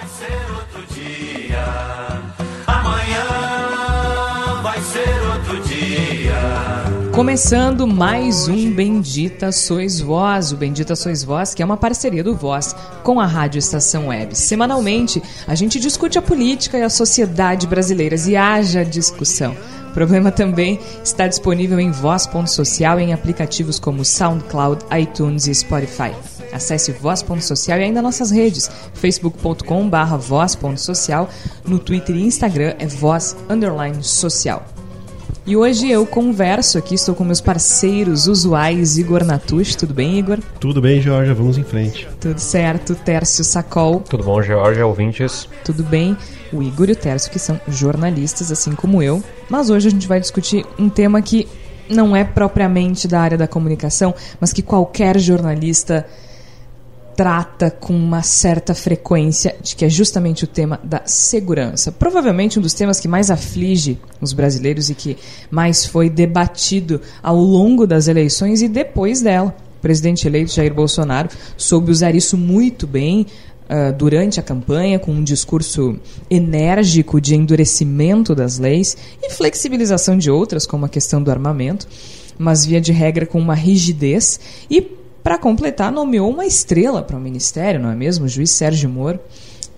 vai ser outro dia. Amanhã vai ser outro dia. Começando mais um Bendita Sois Vós, o Bendita Sois Vós, que é uma parceria do Voz com a Rádio Estação Web. Semanalmente, a gente discute a política e a sociedade brasileiras e haja discussão. O programa também está disponível em voz.social e em aplicativos como SoundCloud, iTunes e Spotify. Acesse voz.social e ainda nossas redes, facebook.com.br voz.social, no Twitter e Instagram é voz underline social. E hoje eu converso aqui, estou com meus parceiros usuais, Igor Natush. Tudo bem, Igor? Tudo bem, Georgia, vamos em frente. Tudo certo. Tércio Sacol. Tudo bom, Georgia, ouvintes? Tudo bem. O Igor e o Tércio, que são jornalistas, assim como eu. Mas hoje a gente vai discutir um tema que não é propriamente da área da comunicação, mas que qualquer jornalista trata com uma certa frequência, de que é justamente o tema da segurança. Provavelmente um dos temas que mais aflige os brasileiros e que mais foi debatido ao longo das eleições e depois dela. O presidente eleito Jair Bolsonaro soube usar isso muito bem uh, durante a campanha, com um discurso enérgico de endurecimento das leis e flexibilização de outras, como a questão do armamento, mas via de regra com uma rigidez e para completar, nomeou uma estrela para o ministério, não é mesmo? O juiz Sérgio Moro.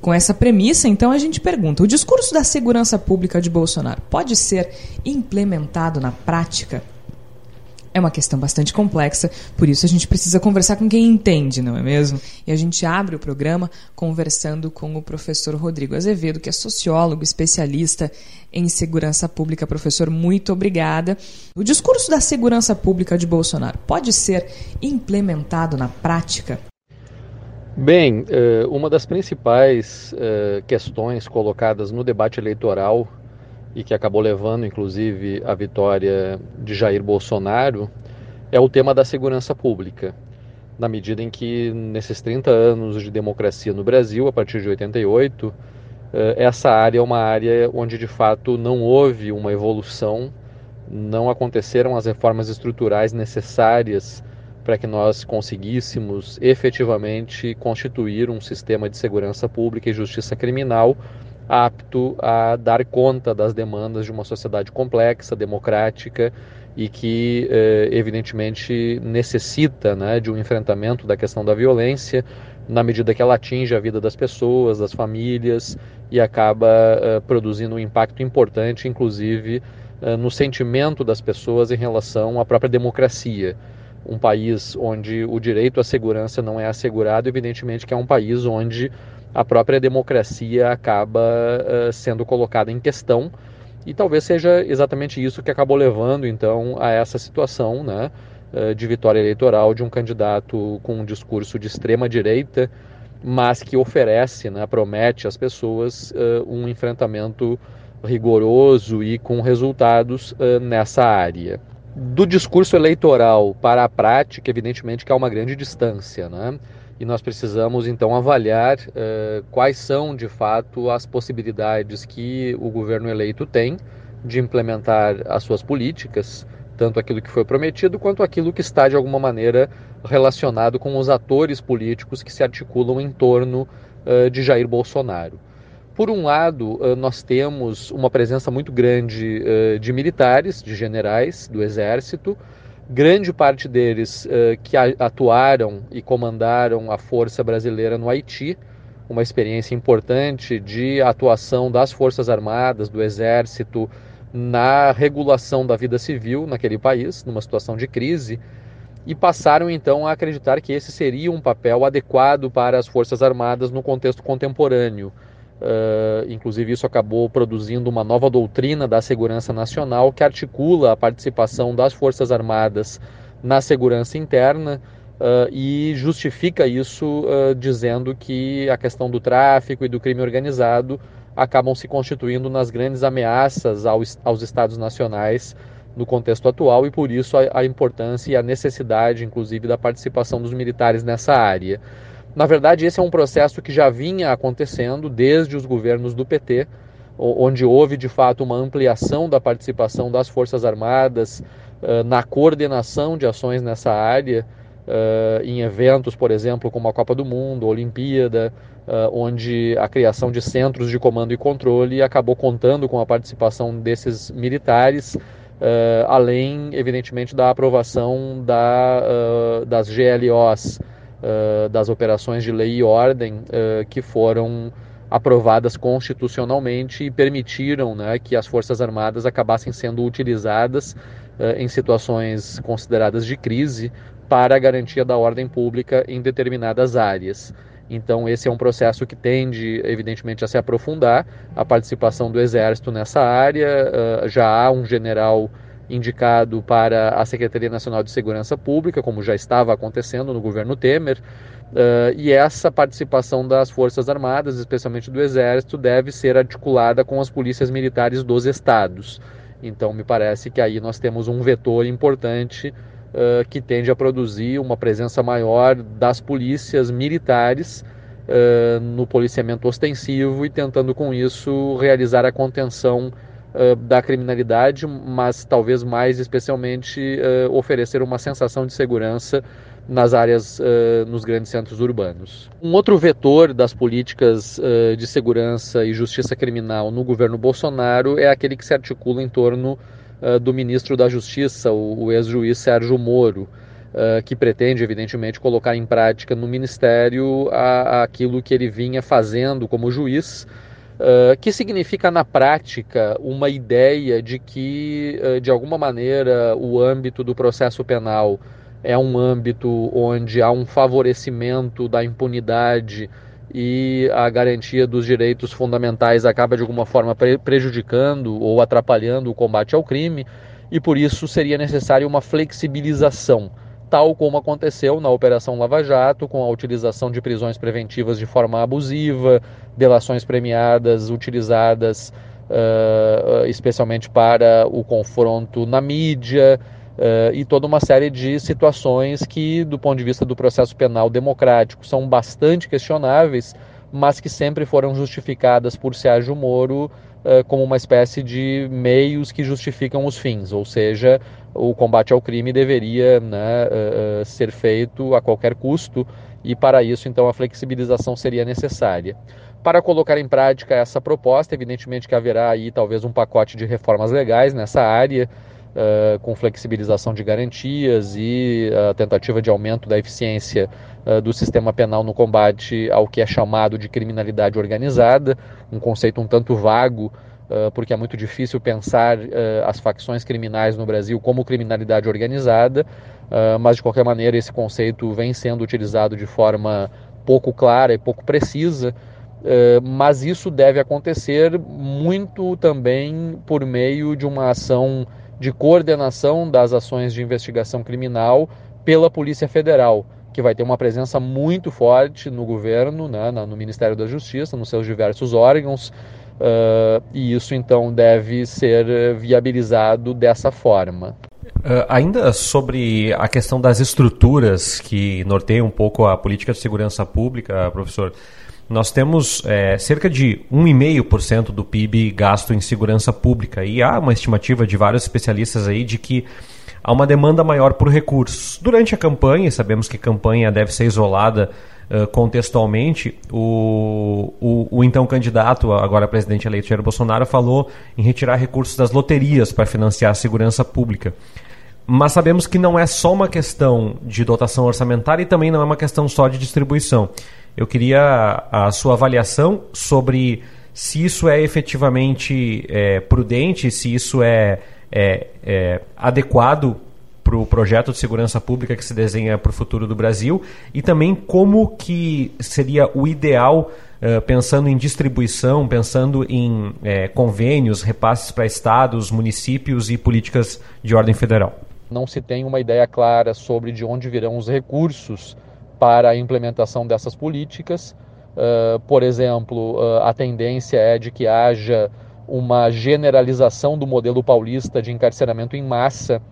Com essa premissa, então, a gente pergunta: o discurso da segurança pública de Bolsonaro pode ser implementado na prática? É uma questão bastante complexa, por isso a gente precisa conversar com quem entende, não é mesmo? E a gente abre o programa conversando com o professor Rodrigo Azevedo, que é sociólogo, especialista em segurança pública. Professor, muito obrigada. O discurso da segurança pública de Bolsonaro pode ser implementado na prática? Bem, eh, uma das principais eh, questões colocadas no debate eleitoral e que acabou levando, inclusive, a vitória de Jair Bolsonaro, é o tema da segurança pública. Na medida em que, nesses 30 anos de democracia no Brasil, a partir de 88, eh, essa área é uma área onde, de fato, não houve uma evolução, não aconteceram as reformas estruturais necessárias para que nós conseguíssemos efetivamente constituir um sistema de segurança pública e justiça criminal apto a dar conta das demandas de uma sociedade complexa, democrática e que, eh, evidentemente, necessita né, de um enfrentamento da questão da violência na medida que ela atinge a vida das pessoas, das famílias e acaba eh, produzindo um impacto importante, inclusive, eh, no sentimento das pessoas em relação à própria democracia. Um país onde o direito à segurança não é assegurado, evidentemente que é um país onde a própria democracia acaba uh, sendo colocada em questão e talvez seja exatamente isso que acabou levando então a essa situação né, uh, de vitória eleitoral de um candidato com um discurso de extrema direita, mas que oferece, né, promete às pessoas uh, um enfrentamento rigoroso e com resultados nessa área. Do discurso eleitoral para a prática, evidentemente que há uma grande distância, né? E nós precisamos então avaliar uh, quais são de fato as possibilidades que o governo eleito tem de implementar as suas políticas, tanto aquilo que foi prometido quanto aquilo que está de alguma maneira relacionado com os atores políticos que se articulam em torno uh, de Jair Bolsonaro. Por um lado, uh, nós temos uma presença muito grande de militares, de generais do Exército, grande parte deles uh, que atuaram e comandaram a Força Brasileira no Haiti, uma experiência importante de atuação das Forças Armadas, do Exército, na regulação da vida civil naquele país, numa situação de crise, e passaram então a acreditar que esse seria um papel adequado para as Forças Armadas no contexto contemporâneo Uh, inclusive, isso acabou produzindo uma nova doutrina da segurança nacional que articula a participação das Forças Armadas na segurança interna uh, e justifica isso uh, dizendo que a questão do tráfico e do crime organizado acabam se constituindo nas grandes ameaças aos, aos Estados nacionais no contexto atual e por isso a, a importância e a necessidade, inclusive, da participação dos militares nessa área. Na verdade, esse é um processo que já vinha acontecendo desde os governos do PT, onde houve de fato uma ampliação da participação das Forças Armadas uh, na coordenação de ações nessa área, uh, em eventos, por exemplo, como a Copa do Mundo, a Olimpíada, uh, onde a criação de centros de comando e controle acabou contando com a participação desses militares, além, evidentemente, da aprovação da, das GLOs, das operações de lei e ordem, que foram aprovadas constitucionalmente e permitiram né, que as Forças Armadas acabassem sendo utilizadas em situações consideradas de crise para a garantia da ordem pública em determinadas áreas. Então, esse é um processo que tende, evidentemente, a se aprofundar. A participação do Exército nessa área, uh, já há um general indicado para a Secretaria Nacional de Segurança Pública, como já estava acontecendo no governo Temer. Uh, e essa participação das Forças Armadas, especialmente do Exército, deve ser articulada com as polícias militares dos estados. Então, me parece que aí nós temos um vetor importante uh, que tende a produzir uma presença maior das polícias militares uh, no policiamento ostensivo e tentando com isso realizar a contenção uh, da criminalidade, mas talvez mais especialmente oferecer uma sensação de segurança nas áreas, uh, nos grandes centros urbanos. Um outro vetor das políticas uh, de segurança e justiça criminal no governo Bolsonaro é aquele que se articula em torno uh, do ministro da Justiça, o, o ex-juiz Sérgio Moro, uh, que pretende, evidentemente, colocar em prática no ministério a, a aquilo que ele vinha fazendo como juiz. Uh, que significa na prática uma ideia de que, de alguma maneira, o âmbito do processo penal é um âmbito onde há um favorecimento da impunidade e a garantia dos direitos fundamentais acaba de alguma forma prejudicando ou atrapalhando o combate ao crime, e por isso seria necessária uma flexibilização, tal como aconteceu na Operação Lava Jato, com a utilização de prisões preventivas de forma abusiva, delações premiadas utilizadas uh, especialmente para o confronto na mídia. Uh, e toda uma série de situações que, do ponto de vista do processo penal democrático, são bastante questionáveis, mas que sempre foram justificadas por Sérgio Moro como uma espécie de meios que justificam os fins, ou seja, o combate ao crime deveria né, uh, ser feito a qualquer custo e, para isso, então, a flexibilização seria necessária. Para colocar em prática essa proposta, evidentemente que haverá aí talvez um pacote de reformas legais nessa área uh, com flexibilização de garantias e a tentativa de aumento da eficiência uh, do sistema penal no combate ao que é chamado de criminalidade organizada, um conceito um tanto vago, porque é muito difícil pensar as facções criminais no Brasil como criminalidade organizada, mas de qualquer maneira esse conceito vem sendo utilizado de forma pouco clara e pouco precisa. Mas isso deve acontecer muito também por meio de uma ação de coordenação das ações de investigação criminal pela Polícia Federal, que vai ter uma presença muito forte no governo, né, no Ministério da Justiça, nos seus diversos órgãos, uh, e isso então deve ser viabilizado dessa forma. Uh, ainda sobre a questão das estruturas que norteiam um pouco a política de segurança pública, professor, nós temos é, cerca de 1,5% do PIB gasto em segurança pública e há uma estimativa de vários especialistas aí de que há uma demanda maior por recursos. Durante a campanha, sabemos que campanha deve ser isolada uh, contextualmente, o, o, o, então candidato, agora presidente eleito Jair Bolsonaro, falou em retirar recursos das loterias para financiar a segurança pública. Mas sabemos que não é só uma questão de dotação orçamentária e também não é uma questão só de distribuição. Eu queria a sua avaliação sobre se isso é efetivamente é, prudente, se isso é, é, é adequado para o projeto de segurança pública que se desenha para o futuro do Brasil e também como que seria o ideal uh, pensando em distribuição, pensando em é, convênios, repasses para estados, municípios e políticas de ordem federal. Não se tem uma ideia clara sobre de onde virão os recursos para a implementação dessas políticas. Uh, por exemplo, uh, a tendência é de que haja uma generalização do modelo paulista de encarceramento em massa,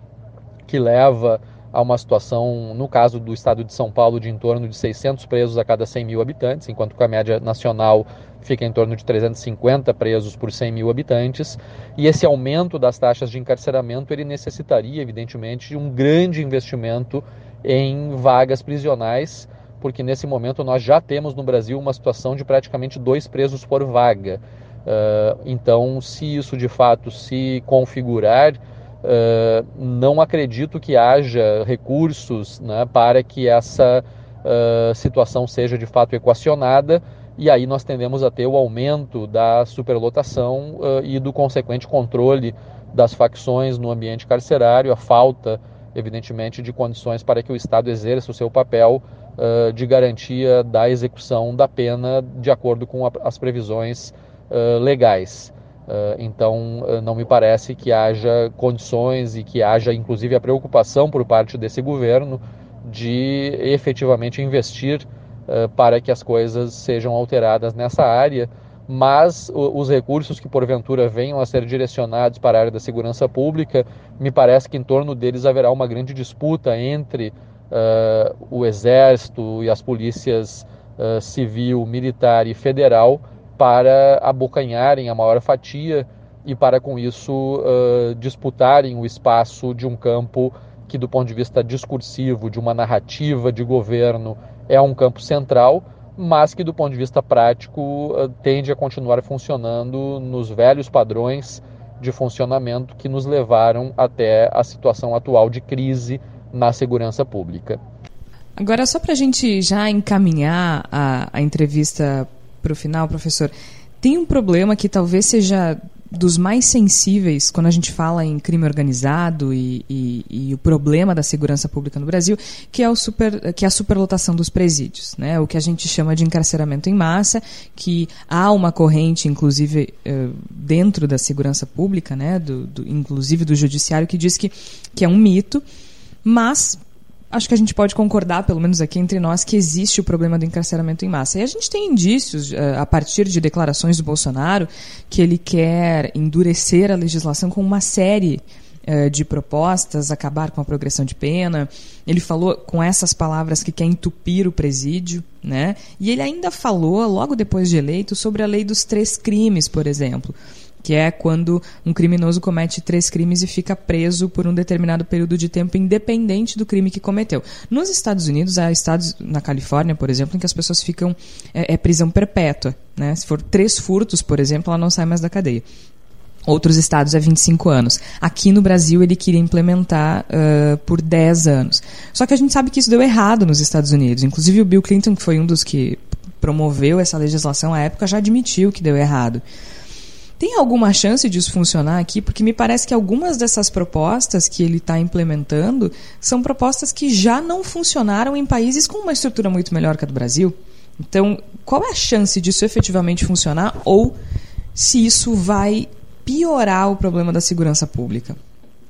que leva a uma situação, no caso do estado de São Paulo, de em torno de 600 presos a cada 100 mil habitantes, enquanto que a média nacional fica em torno de 350 presos por 100 mil habitantes. E esse aumento das taxas de encarceramento ele necessitaria, evidentemente, de um grande investimento em vagas prisionais, porque nesse momento nós já temos no Brasil uma situação de praticamente dois presos por vaga. Uh, então, se isso de fato se configurar, uh, não acredito que haja recursos né, para que essa uh, situação seja de fato equacionada, e aí nós tendemos a ter o aumento da superlotação e do consequente controle das facções no ambiente carcerário, a falta, evidentemente, de condições para que o Estado exerça o seu papel de garantia da execução da pena de acordo com a, as previsões uh, legais. Uh, então, uh, não me parece que haja condições e que haja, inclusive, a preocupação por parte desse governo de efetivamente investir para que as coisas sejam alteradas nessa área, mas os recursos que porventura venham a ser direcionados para a área da segurança pública, me parece que em torno deles haverá uma grande disputa entre o Exército e as polícias civil, militar e federal para abocanharem a maior fatia e para com isso uh, disputarem o espaço de um campo que, do ponto de vista discursivo, de uma narrativa de governo, é um campo central, mas que, do ponto de vista prático, uh, tende a continuar funcionando nos velhos padrões de funcionamento que nos levaram até a situação atual de crise na segurança pública. Agora, só para a gente já encaminhar a, a entrevista para o final, professor, tem um problema que talvez seja dos mais sensíveis quando a gente fala em crime organizado e, e, e, o problema da segurança pública no Brasil, que é, o super, que é a superlotação dos presídios, né? o que a gente chama de encarceramento em massa, que há uma corrente, inclusive, eh, dentro da segurança pública, né? do, do, inclusive do judiciário, que diz que, que é um mito, mas acho que a gente pode concordar, pelo menos aqui entre nós, que existe o problema do encarceramento em massa. E a gente tem indícios, eh, a partir de declarações do Bolsonaro, que ele quer endurecer a legislação com uma série eh, de propostas, acabar com a progressão de pena. Ele falou com essas palavras que quer entupir o presídio, né? E ele ainda falou, logo depois de eleito, sobre a lei dos três crimes, por exemplo que é quando um criminoso comete três crimes e fica preso por um determinado período de tempo independente do crime que cometeu. Nos Estados Unidos, há estados, na Califórnia, por exemplo, em que as pessoas ficam. é, é prisão perpétua. Né? Se for três furtos, por exemplo, ela não sai mais da cadeia. Outros estados é 25 anos. Aqui no Brasil ele queria implementar uh, por 10 anos. Só que a gente sabe que isso deu errado nos Estados Unidos. Inclusive o Bill Clinton, que foi um dos que promoveu essa legislação à época, já admitiu que deu errado. Tem alguma chance disso funcionar aqui? Porque me parece que algumas dessas propostas que ele está implementando são propostas que já não funcionaram em países com uma estrutura muito melhor que a do Brasil. Então, qual é a chance disso efetivamente funcionar ou se isso vai piorar o problema da segurança pública?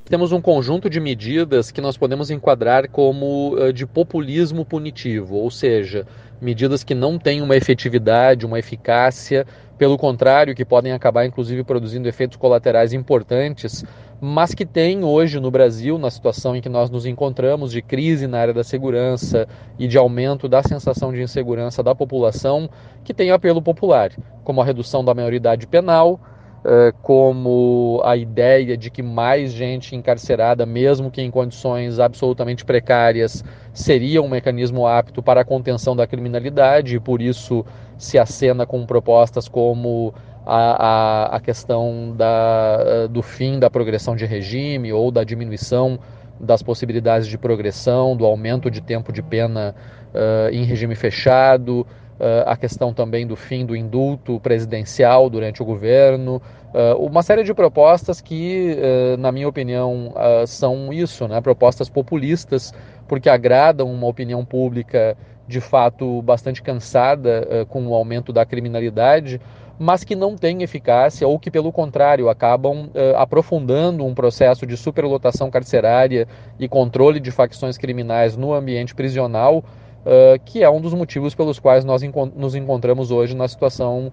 Temos um conjunto de medidas que nós podemos enquadrar como uh, de populismo punitivo, ou seja, medidas que não têm uma efetividade, uma eficácia pelo contrário, que podem acabar inclusive produzindo efeitos colaterais importantes, mas que tem hoje no Brasil, na situação em que nós nos encontramos, de crise na área da segurança e de aumento da sensação de insegurança da população, que tem apelo popular, como a redução da maioridade penal, eh, como a ideia de que mais gente encarcerada, mesmo que em condições absolutamente precárias, seria um mecanismo apto para a contenção da criminalidade, e por isso se acena com propostas como a, a, a questão da, do fim da progressão de regime ou da diminuição das possibilidades de progressão, do aumento de tempo de pena uh, em regime fechado, uh, a questão também do fim do indulto presidencial durante o governo, uh, uma série de propostas que, na minha opinião, são isso, né? propostas populistas, porque agradam uma opinião pública de fato bastante cansada uh, com o aumento da criminalidade, mas que não têm eficácia ou que, pelo contrário, acabam uh, aprofundando um processo de superlotação carcerária e controle de facções criminais no ambiente prisional, uh, que é um dos motivos pelos quais nós nos encontramos hoje na situação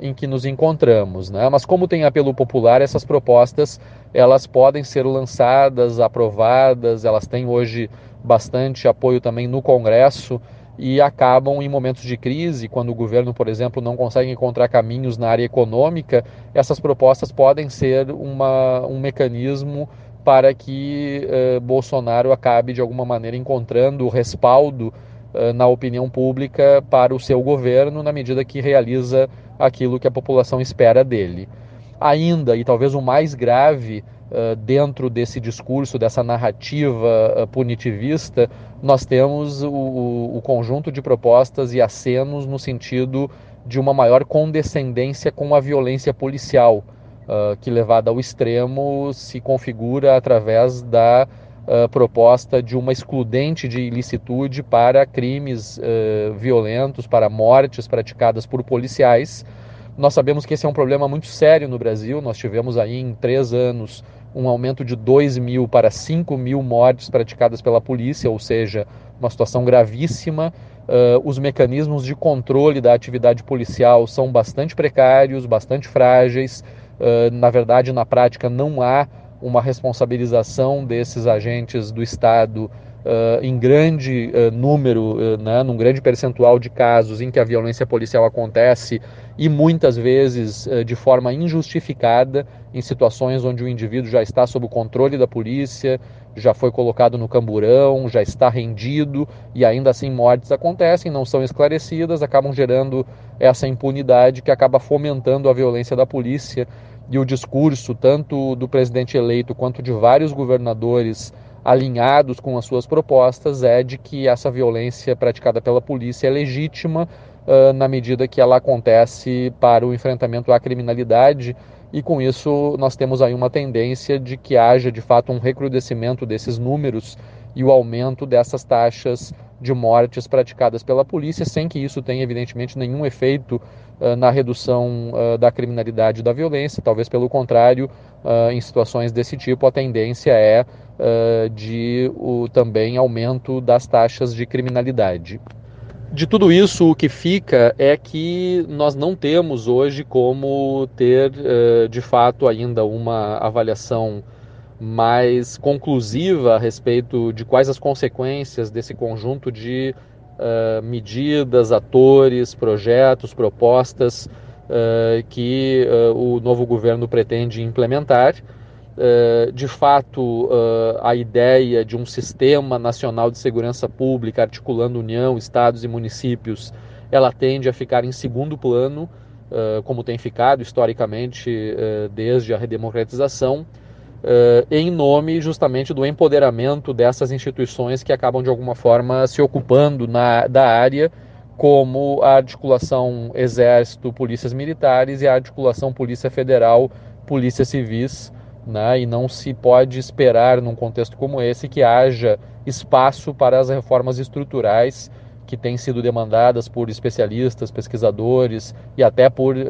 em que nos encontramos. Né? Mas como tem apelo popular, essas propostas elas podem ser lançadas, aprovadas, elas têm hoje bastante apoio também no Congresso e acabam em momentos de crise, quando o governo, por exemplo, não consegue encontrar caminhos na área econômica, essas propostas podem ser uma, um mecanismo para que uh, Bolsonaro acabe de alguma maneira encontrando respaldo uh, na opinião pública para o seu governo, na medida que realiza aquilo que a população espera dele. Ainda, e talvez o mais grave dentro desse discurso, dessa narrativa punitivista, nós temos o, o, conjunto de propostas e acenos no sentido de uma maior condescendência com a violência policial uh, que, levada ao extremo, se configura através da uh, proposta de uma excludente de ilicitude para crimes uh, violentos, para mortes praticadas por policiais. Nós sabemos que esse é um problema muito sério no Brasil. Nós tivemos aí em três anos um aumento de 2 mil para 5 mil mortes praticadas pela polícia, ou seja, uma situação gravíssima. Uh, os mecanismos de controle da atividade policial são bastante precários, bastante frágeis. Uh, na verdade, na prática, não há uma responsabilização desses agentes do Estado uh, em grande uh, número, uh, né, num grande percentual de casos em que a violência policial acontece e muitas vezes de forma injustificada, em situações onde o indivíduo já está sob o controle da polícia, já foi colocado no camburão, já está rendido e ainda assim mortes acontecem, não são esclarecidas, acabam gerando essa impunidade que acaba fomentando a violência da polícia. E o discurso tanto do presidente eleito quanto de vários governadores alinhados com as suas propostas é de que essa violência praticada pela polícia é legítima uh, na medida que ela acontece para o enfrentamento à criminalidade. E com isso nós temos aí uma tendência de que haja de fato um recrudescimento desses números e o aumento dessas taxas de mortes praticadas pela polícia, sem que isso tenha evidentemente nenhum efeito uh, na redução uh, da criminalidade e da violência, talvez pelo contrário, uh, em situações desse tipo a tendência é uh, de o também aumento das taxas de criminalidade. De tudo isso, o que fica é que nós não temos hoje como ter, uh, de fato, ainda uma avaliação mais conclusiva a respeito de quais as consequências desse conjunto de medidas, atores, projetos, propostas que uh, o novo governo pretende implementar. Eh, de fato, eh, a ideia de um sistema nacional de segurança pública articulando União, estados e municípios, ela tende a ficar em segundo plano, eh, como tem ficado historicamente desde a redemocratização, em nome justamente do empoderamento dessas instituições que acabam de alguma forma se ocupando na, da área, como a articulação Exército, Polícias Militares e a articulação Polícia Federal, Polícia Civis né? e não se pode esperar, num contexto como esse, que haja espaço para as reformas estruturais que têm sido demandadas por especialistas, pesquisadores e até por uh,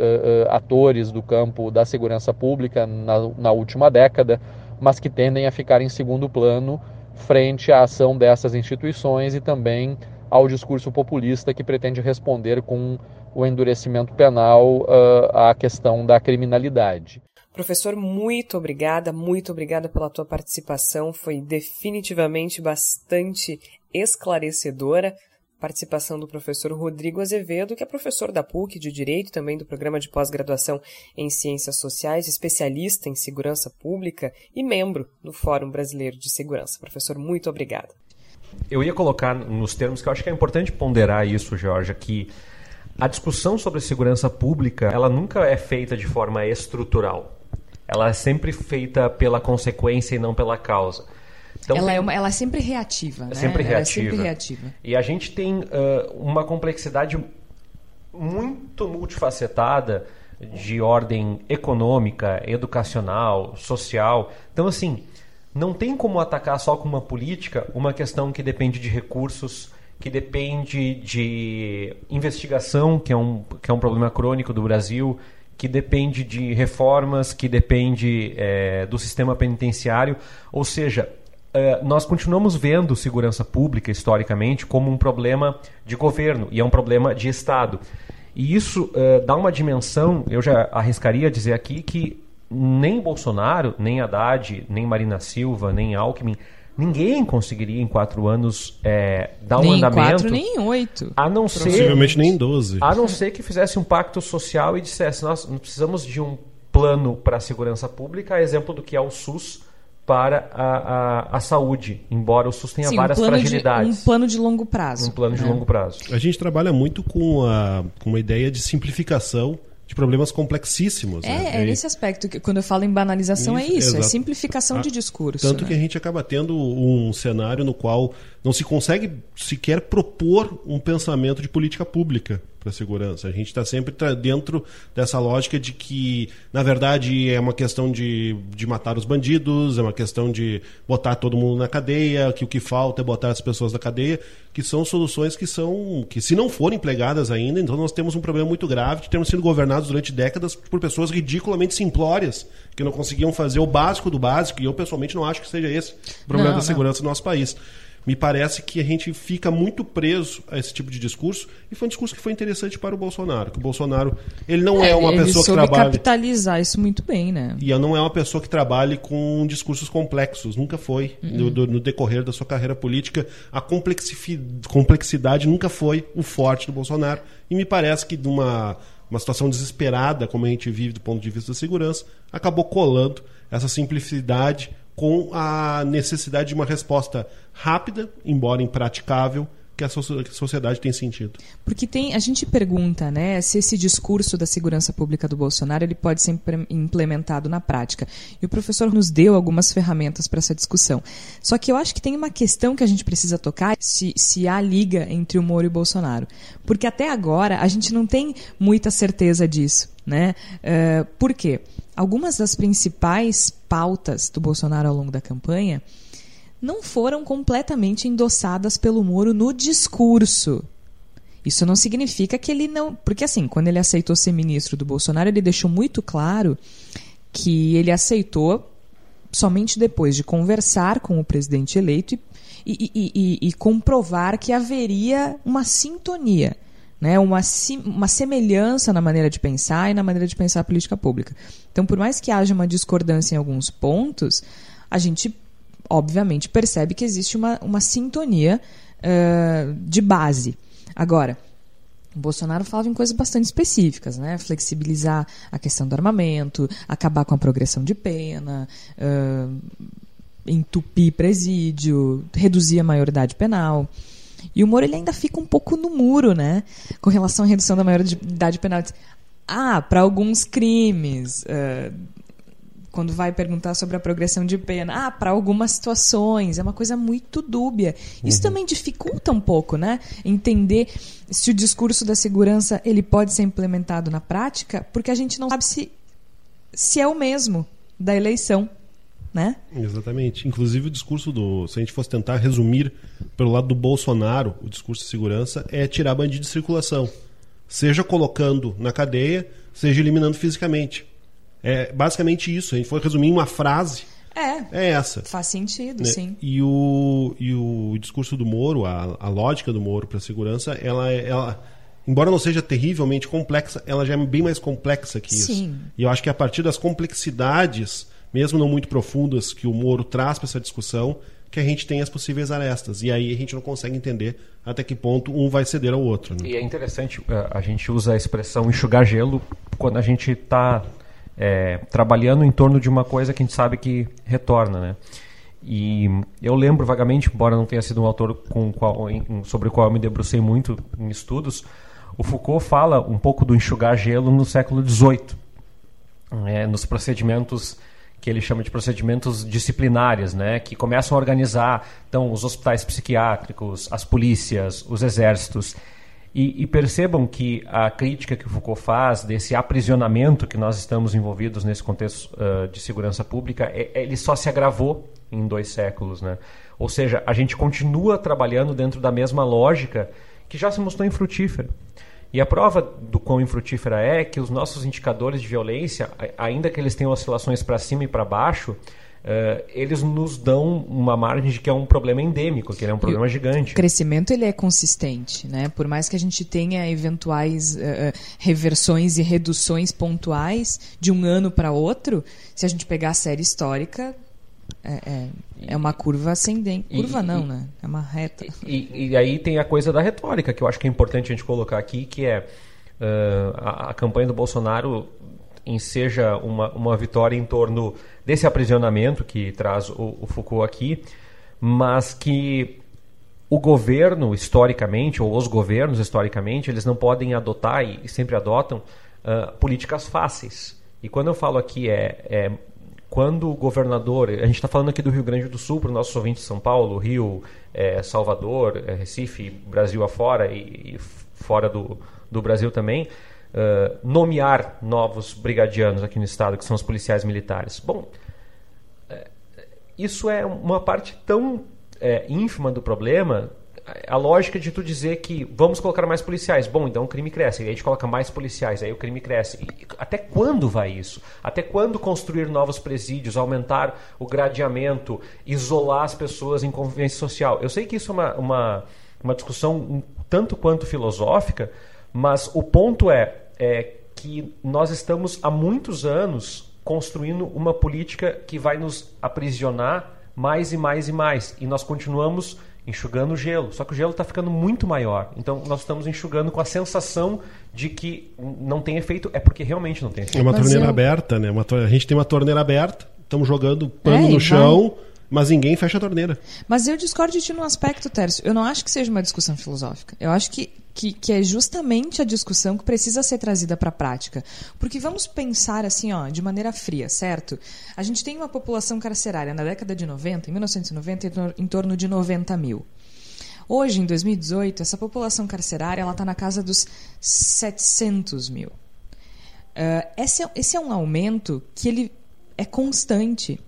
atores do campo da segurança pública na, na última década, mas que tendem a ficar em segundo plano frente à ação dessas instituições e também ao discurso populista que pretende responder com o endurecimento penal uh, à questão da criminalidade. Professor, muito obrigada, muito obrigada pela tua participação. Foi definitivamente bastante esclarecedora. Participação do professor Rodrigo Azevedo, que é professor da PUC de Direito, também do programa de pós-graduação em Ciências Sociais, especialista em segurança pública e membro do Fórum Brasileiro de Segurança. Professor, muito obrigada. Eu ia colocar nos termos que eu acho que é importante ponderar isso, Georgia, que a discussão sobre segurança pública, ela nunca é feita de forma estrutural ela é sempre feita pela consequência e não pela causa. Então, ela, é uma, ela é sempre reativa, né? Sempre reativa. é sempre reativa. E a gente tem uh, uma complexidade muito multifacetada de ordem econômica, educacional, social. Então, assim, não tem como atacar só com uma política uma questão que depende de recursos, que depende de investigação, que é um, que é um problema crônico do Brasil, que depende de reformas, que depende é, do sistema penitenciário. Ou seja, é, nós continuamos vendo segurança pública, historicamente, como um problema de governo e é um problema de Estado. E isso é, dá uma dimensão, eu já arriscaria dizer aqui, que nem Bolsonaro, nem Haddad, nem Marina Silva, nem Alckmin Ninguém conseguiria em quatro anos é, dar nem um andamento. Nem em quatro, nem em oito. A não ser. Possivelmente nem em doze. A não ser que fizesse um pacto social e dissesse: nós precisamos de um plano para a segurança pública, a exemplo do que é o SUS para a, a, a saúde, embora o SUS tenha Sim, um várias plano, de, fragilidades. um plano de longo prazo. Um plano de né? longo prazo. A gente trabalha muito com, a, com uma ideia de simplificação de problemas complexíssimos. né? É, é nesse aspecto que quando eu falo em banalização é Isso, isso, é exato. simplificação de Ah, discurso. Tanto né? que a gente acaba tendo um cenário no qual não se consegue sequer propor um pensamento de política pública para a segurança. A gente está sempre dentro dessa lógica de que, na verdade, é uma questão de, de matar os bandidos, é uma questão de botar todo mundo na cadeia, que o que falta é botar as pessoas na cadeia, que são soluções que são que se não forem empregadas ainda, então nós temos um problema muito grave de termos sido governados durante décadas por pessoas ridiculamente simplórias, que não conseguiam fazer o básico do básico, e eu pessoalmente não acho que seja esse o problema Não, da não. segurança do nosso país. Me parece que a gente fica muito preso a esse tipo de discurso, e foi um discurso que foi interessante para o Bolsonaro, que o Bolsonaro, ele não é, uma ele pessoa que trabalha capitalizar isso muito bem, né? e não é uma pessoa que trabalhe com discursos complexos, nunca foi. No, do- no decorrer da sua carreira política, a complexidade nunca foi o forte do Bolsonaro. E me parece que, numa uma situação desesperada, como a gente vive do ponto de vista da segurança, acabou colando essa simplicidade com a necessidade de uma resposta rápida, embora impraticável, que a sociedade tem sentido. Porque tem, a gente pergunta, né, se esse discurso da segurança pública do Bolsonaro ele pode ser implementado na prática. E o professor nos deu algumas ferramentas para essa discussão. Só que eu acho que tem uma questão que a gente precisa tocar, se, se há liga entre o Moro e o Bolsonaro. Porque até agora a gente não tem muita certeza disso, né? Eh, por quê? Algumas das principais pautas do Bolsonaro ao longo da campanha não foram completamente endossadas pelo Moro no discurso. Isso não significa que ele não. Porque, assim, quando ele aceitou ser ministro do Bolsonaro, ele deixou muito claro que ele aceitou somente depois de conversar com o presidente eleito e, e- e- e- comprovar que haveria uma sintonia, né? uma, uma semelhança na maneira de pensar e na maneira de pensar a política pública. Então, por mais que haja uma discordância em alguns pontos, a gente obviamente percebe que existe uma, uma sintonia eh, de base. Agora, o Bolsonaro falava em coisas bastante específicas, né? Flexibilizar a questão do armamento, acabar com a progressão de pena, ãh, entupir presídio, reduzir a maioridade penal. E o Moro ele ainda fica um pouco no muro, né? Com relação à redução da maioridade penal. Ah, para alguns crimes. ãh, quando vai perguntar sobre a progressão de pena. Ah, para algumas situações. É uma coisa muito dúbia. Isso também dificulta um pouco, né? Entender se o discurso da segurança ele pode ser implementado na prática, porque a gente não sabe se, se é o mesmo da eleição, né? Exatamente. Inclusive o discurso do. Se a gente fosse tentar resumir pelo lado do Bolsonaro, o discurso de segurança é tirar bandido de circulação. Seja colocando na cadeia, seja eliminando fisicamente. É basicamente isso. A gente for resumir em uma frase, É, é essa. faz sentido, né? sim. E, o, e o discurso do Moro, a, a lógica do Moro para segurança, ela, é- ela, embora não seja terrivelmente complexa, ela já é bem mais complexa que isso. Sim. E eu acho que a partir das complexidades, mesmo não muito profundas, que o Moro traz para essa discussão, que a gente tem as possíveis arestas. E aí a gente não consegue entender até que ponto um vai ceder ao outro. Né? E é interessante, eh, a gente usa a expressão enxugar gelo quando a gente está trabalhando em torno de uma coisa que a gente sabe que retorna, né? E eu lembro vagamente, embora não tenha sido um autor com qual, sobre o qual eu me debrucei muito em estudos, o Foucault fala um pouco do enxugar gelo no século XVIII, né, nos procedimentos que ele chama de procedimentos disciplinares, né, que começam a organizar então os hospitais psiquiátricos, as polícias, os exércitos. E, e percebam que a crítica que o Foucault faz desse aprisionamento que nós estamos envolvidos nesse contexto ah, de segurança pública, é- é- ele só se agravou em dois séculos, né? Ou seja, a gente continua trabalhando dentro da mesma lógica que já se mostrou infrutífera. E a prova do quão infrutífera é que os nossos indicadores de violência, ainda que eles tenham oscilações para cima e para baixo, eh, eles nos dão uma margem de que é um problema endêmico, que ele é um problema gigante. O crescimento ele é consistente, né? Por mais que a gente tenha eventuais eh, reversões e reduções pontuais de um ano para outro, se a gente pegar a série histórica, é, é, é uma curva ascendente. E- Curva e- não, né? É uma reta. E, e aí tem a coisa da retórica, que eu acho que é importante a gente colocar aqui, que é eh, a, a campanha do Bolsonaro em seja uma, uma vitória em torno desse aprisionamento que traz o, o Foucault aqui, mas que o governo, historicamente, ou os governos, historicamente, eles não podem adotar, e sempre adotam, uh, políticas fáceis. E quando eu falo aqui é, é quando o governador, a gente está falando aqui do Rio Grande do Sul, para os nossos ouvintes de São Paulo, Rio, é, Salvador, é, Recife, Brasil afora e, e fora do, do Brasil também, uh, nomear novos brigadianos aqui no estado, que são os policiais militares. Bom, é, isso é uma parte tão é, ínfima do problema, a lógica de tu dizer que vamos colocar mais policiais. Bom, então o crime cresce. E aí a gente coloca mais policiais, aí o crime cresce. E até quando vai isso? Até quando construir novos presídios, aumentar o gradeamento, isolar as pessoas em convivência social? Eu sei que isso é uma, uma, uma discussão um tanto quanto filosófica, mas o ponto é, é que nós estamos há muitos anos construindo uma política que vai nos aprisionar mais e mais e mais. E nós continuamos enxugando o gelo. Só que o gelo está ficando muito maior. Então nós estamos enxugando com a sensação de que não tem efeito. É porque realmente não tem efeito. É uma Mas torneira eu- aberta, né? Uma A gente tem uma torneira aberta, estamos jogando pano É, no chão, mas ninguém fecha a torneira. Mas eu discordo de ti num aspecto, Tércio. Eu não acho que seja uma discussão filosófica. Eu acho que, que, que é justamente a discussão que precisa ser trazida para a prática. Porque vamos pensar assim, ó, de maneira fria, certo? A gente tem uma população carcerária na década de 90, em 1990, em tor- em torno de 90 mil. Hoje, em 2018, essa população carcerária está na casa dos 700 mil. Ah, esse, é, esse é um aumento que ele é constante.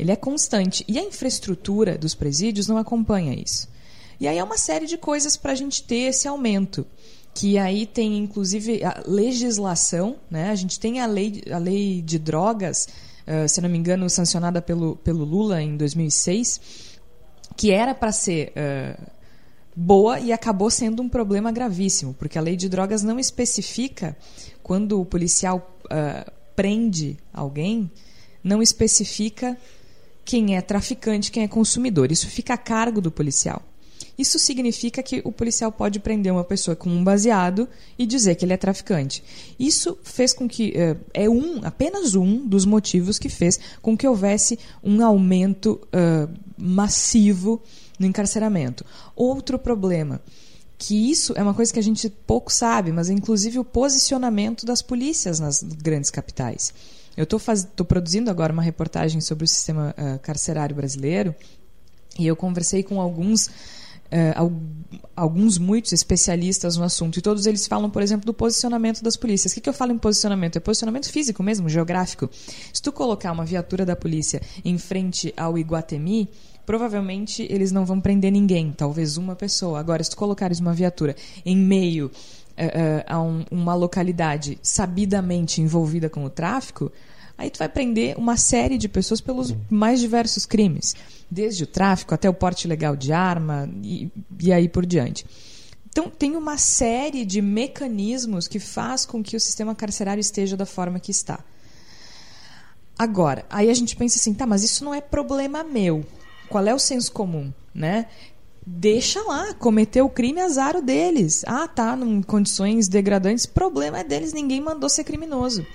Ele é constante. E a infraestrutura dos presídios não acompanha isso. E aí é uma série de coisas para a gente ter esse aumento. Que aí tem, inclusive, a legislação, né? A gente tem a lei, a lei de drogas, ah, se não me engano, sancionada pelo, pelo Lula em 2006, que era para ser ah, boa e acabou sendo um problema gravíssimo, porque a lei de drogas não especifica quando o policial ah, prende alguém, não especifica quem é traficante, quem é consumidor. Isso fica a cargo do policial. Isso significa que o policial pode prender uma pessoa com um baseado e dizer que ele é traficante. Isso fez com que eh, é um, apenas um dos motivos que fez com que houvesse um aumento ah, massivo no encarceramento. Outro problema, que isso é uma coisa que a gente pouco sabe, mas é inclusive o posicionamento das polícias nas grandes capitais. Eu estou produzindo agora uma reportagem sobre o sistema ah, carcerário brasileiro e eu conversei com alguns eh, al- alguns muitos especialistas no assunto e todos eles falam, por exemplo, do posicionamento das polícias. O que, que eu falo em posicionamento? É posicionamento físico mesmo, geográfico. Se tu colocar uma viatura da polícia em frente ao Iguatemi, provavelmente eles não vão prender ninguém, talvez uma pessoa. Agora, se tu colocares uma viatura em meio a um- uma localidade sabidamente envolvida com o tráfico, aí tu vai prender uma série de pessoas pelos mais diversos crimes, desde o tráfico até o porte ilegal de arma e, e aí por diante. Então tem uma série de mecanismos que faz com que o sistema carcerário esteja da forma que está. Agora, aí a gente pensa assim, tá, mas isso não é problema meu. Qual é o senso comum, né? Deixa lá, cometeu o crime, azar deles. Ah, tá, em condições degradantes, problema é deles, ninguém mandou ser criminoso.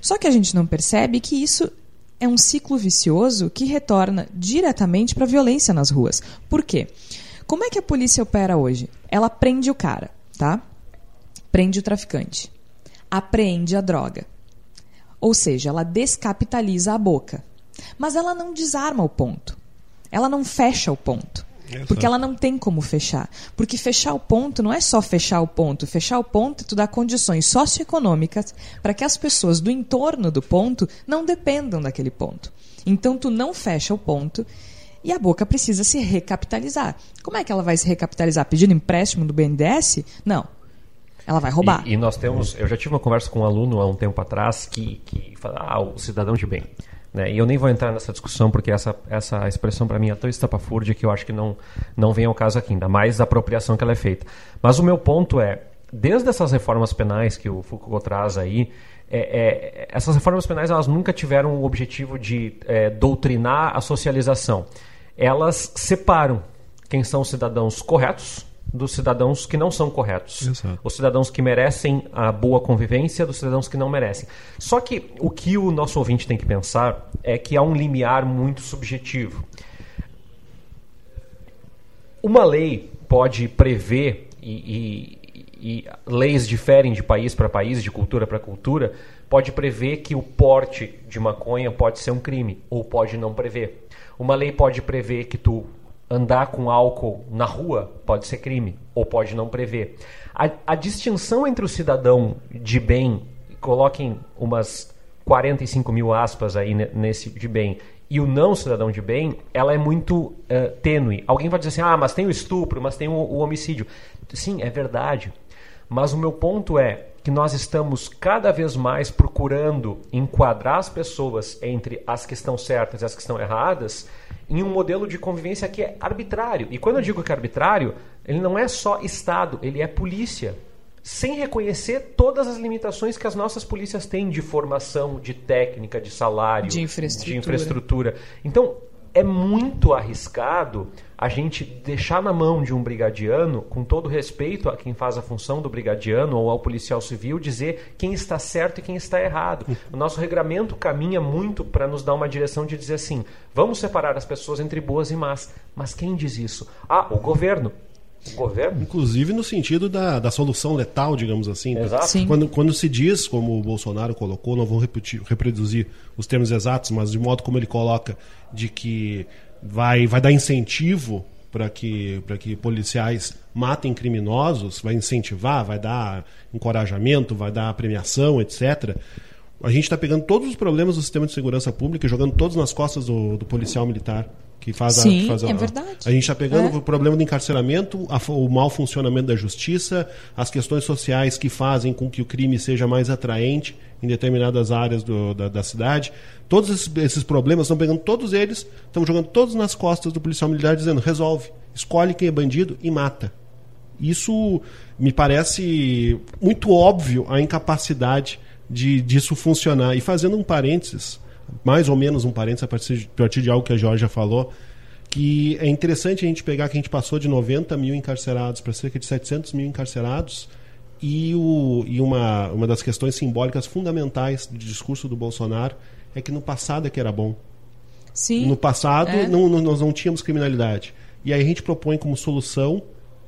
Só que a gente não percebe que isso é um ciclo vicioso que retorna diretamente para a violência nas ruas. Por quê? Como é que a polícia opera hoje? Ela prende o cara, tá? Prende o traficante. Apreende a droga. Ou seja, ela descapitaliza a boca. Mas ela não desarma o ponto. Ela não fecha o ponto. Porque ela não tem como fechar. Porque fechar o ponto não é só fechar o ponto. Fechar o ponto é tu dar condições socioeconômicas para que as pessoas do entorno do ponto não dependam daquele ponto. Então tu não fecha o ponto e a boca precisa se recapitalizar. Como é que ela vai se recapitalizar? Pedindo empréstimo do BNDES? Não. Ela vai roubar. E, e nós temos, eu já tive uma conversa com um aluno há um tempo atrás que, que fala, ah, o cidadão de bem. Né? E eu nem vou entrar nessa discussão porque essa, essa expressão para mim é tão estapafúrdia que eu acho que não, não vem ao caso aqui, ainda mais da apropriação que ela é feita. Mas o meu ponto é, desde essas reformas penais que o Foucault traz aí, é, é, essas reformas penais elas nunca tiveram o objetivo de é, doutrinar a socialização. Elas separam quem são os cidadãos corretos dos cidadãos que não são corretos. Exato. Os cidadãos que merecem a boa convivência dos cidadãos que não merecem. Só que o que o nosso ouvinte tem que pensar é que há um limiar muito subjetivo. Uma lei pode prever, e, e, e leis diferem de país para país, de cultura para cultura, pode prever que o porte de maconha pode ser um crime, ou pode não prever. Uma lei pode prever que tu andar com álcool na rua pode ser crime, ou pode não prever. A, a distinção entre o cidadão de bem, coloquem umas 45 mil aspas aí ne- nesse de bem, e o não cidadão de bem, ela é muito eh, tênue. Alguém vai dizer assim, ah, mas tem o estupro, mas tem o, o homicídio. Sim, é verdade. Mas o meu ponto é que nós estamos cada vez mais procurando enquadrar as pessoas entre as que estão certas e as que estão erradas em um modelo de convivência que é arbitrário. E quando eu digo que é arbitrário, ele não é só Estado, ele é polícia. Sem reconhecer todas as limitações que as nossas polícias têm de formação, de técnica, de salário, De infraestrutura. de infraestrutura. Então, é muito arriscado a gente deixar na mão de um brigadiano, com todo respeito a quem faz a função do brigadiano ou ao policial civil, dizer quem está certo e quem está errado. O nosso regramento caminha muito para nos dar uma direção de dizer assim: vamos separar as pessoas entre boas e más. Mas quem diz isso? Ah, o governo. O governo? Inclusive no sentido da, da solução letal, digamos assim. Exato. Sim. Quando, quando se diz, como o Bolsonaro colocou, não vou repetir, reproduzir os termos exatos, mas de modo como ele coloca, de que vai, vai dar incentivo para que, para que policiais matem criminosos, vai incentivar, vai dar encorajamento, vai dar premiação, etc. A gente está pegando todos os problemas do sistema de segurança pública e jogando todos nas costas do, do policial militar. Que faz a, Sim, que faz a, é verdade. A gente está pegando É. o problema do encarceramento, a o mau funcionamento da justiça, as questões sociais que fazem com que o crime seja mais atraente em determinadas áreas do- da, da cidade. Todos esses, esses problemas, estão pegando todos eles, estamos jogando todos nas costas do policial militar, dizendo: resolve, escolhe quem é bandido e mata. Isso me parece muito óbvio a incapacidade de, disso funcionar. E fazendo um parênteses, mais ou menos um parênteses a partir, de, a partir de algo que a Georgia falou, que é interessante a gente pegar que a gente passou de 90 mil encarcerados para cerca de 700 mil encarcerados e, o, e uma, uma das questões simbólicas fundamentais do discurso do Bolsonaro é que no passado é que era bom. Sim. No passado É. não, não- nós não tínhamos criminalidade. E aí a gente propõe como solução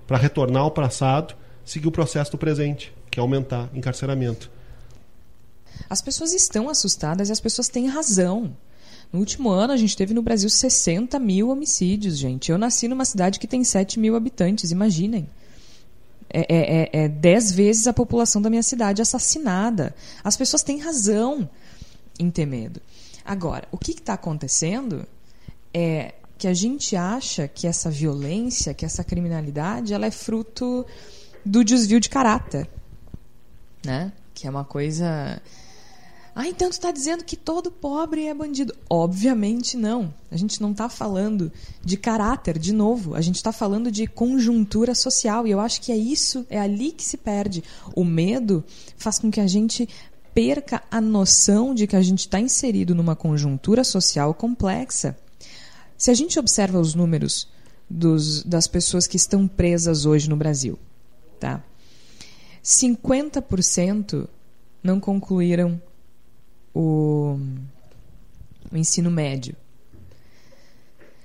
para retornar ao passado, seguir o processo do presente, que é aumentar encarceramento. As pessoas estão assustadas e as pessoas têm razão. No último ano, a gente teve no Brasil 60 mil homicídios, gente. Eu nasci numa cidade que tem 7 mil habitantes, imaginem. É, é, é, é 10 vezes a população da minha cidade assassinada. As pessoas têm razão em ter medo. Agora, o que está acontecendo é que a gente acha que essa violência, que essa criminalidade, ela é fruto do desvio de caráter né? Que é uma coisa. Ah, então tu está dizendo que todo pobre é bandido? Obviamente não. A gente não está falando de caráter, de novo. A gente está falando de conjuntura social. E eu acho que é isso, é ali que se perde. O medo faz com que a gente perca a noção de que a gente está inserido numa conjuntura social complexa. Se a gente observa os números dos, das pessoas que estão presas hoje no Brasil, tá? 50% não concluíram o, o ensino médio.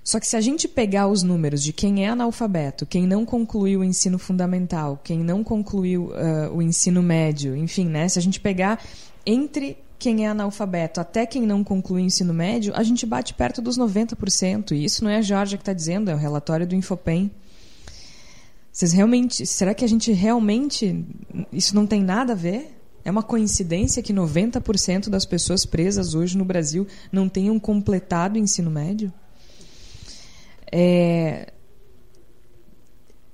Só que se a gente pegar os números de quem é analfabeto, quem não concluiu o ensino fundamental, quem não concluiu ah, o ensino médio, enfim, né? Se a gente pegar entre quem é analfabeto até quem não conclui o ensino médio, a gente bate perto dos 90%. E isso não é a Georgia que está dizendo, é o relatório do Infopem. Vocês realmente. Será que a gente realmente. Isso não tem nada a ver? É uma coincidência que 90% das pessoas presas hoje no Brasil não tenham completado o ensino médio? É.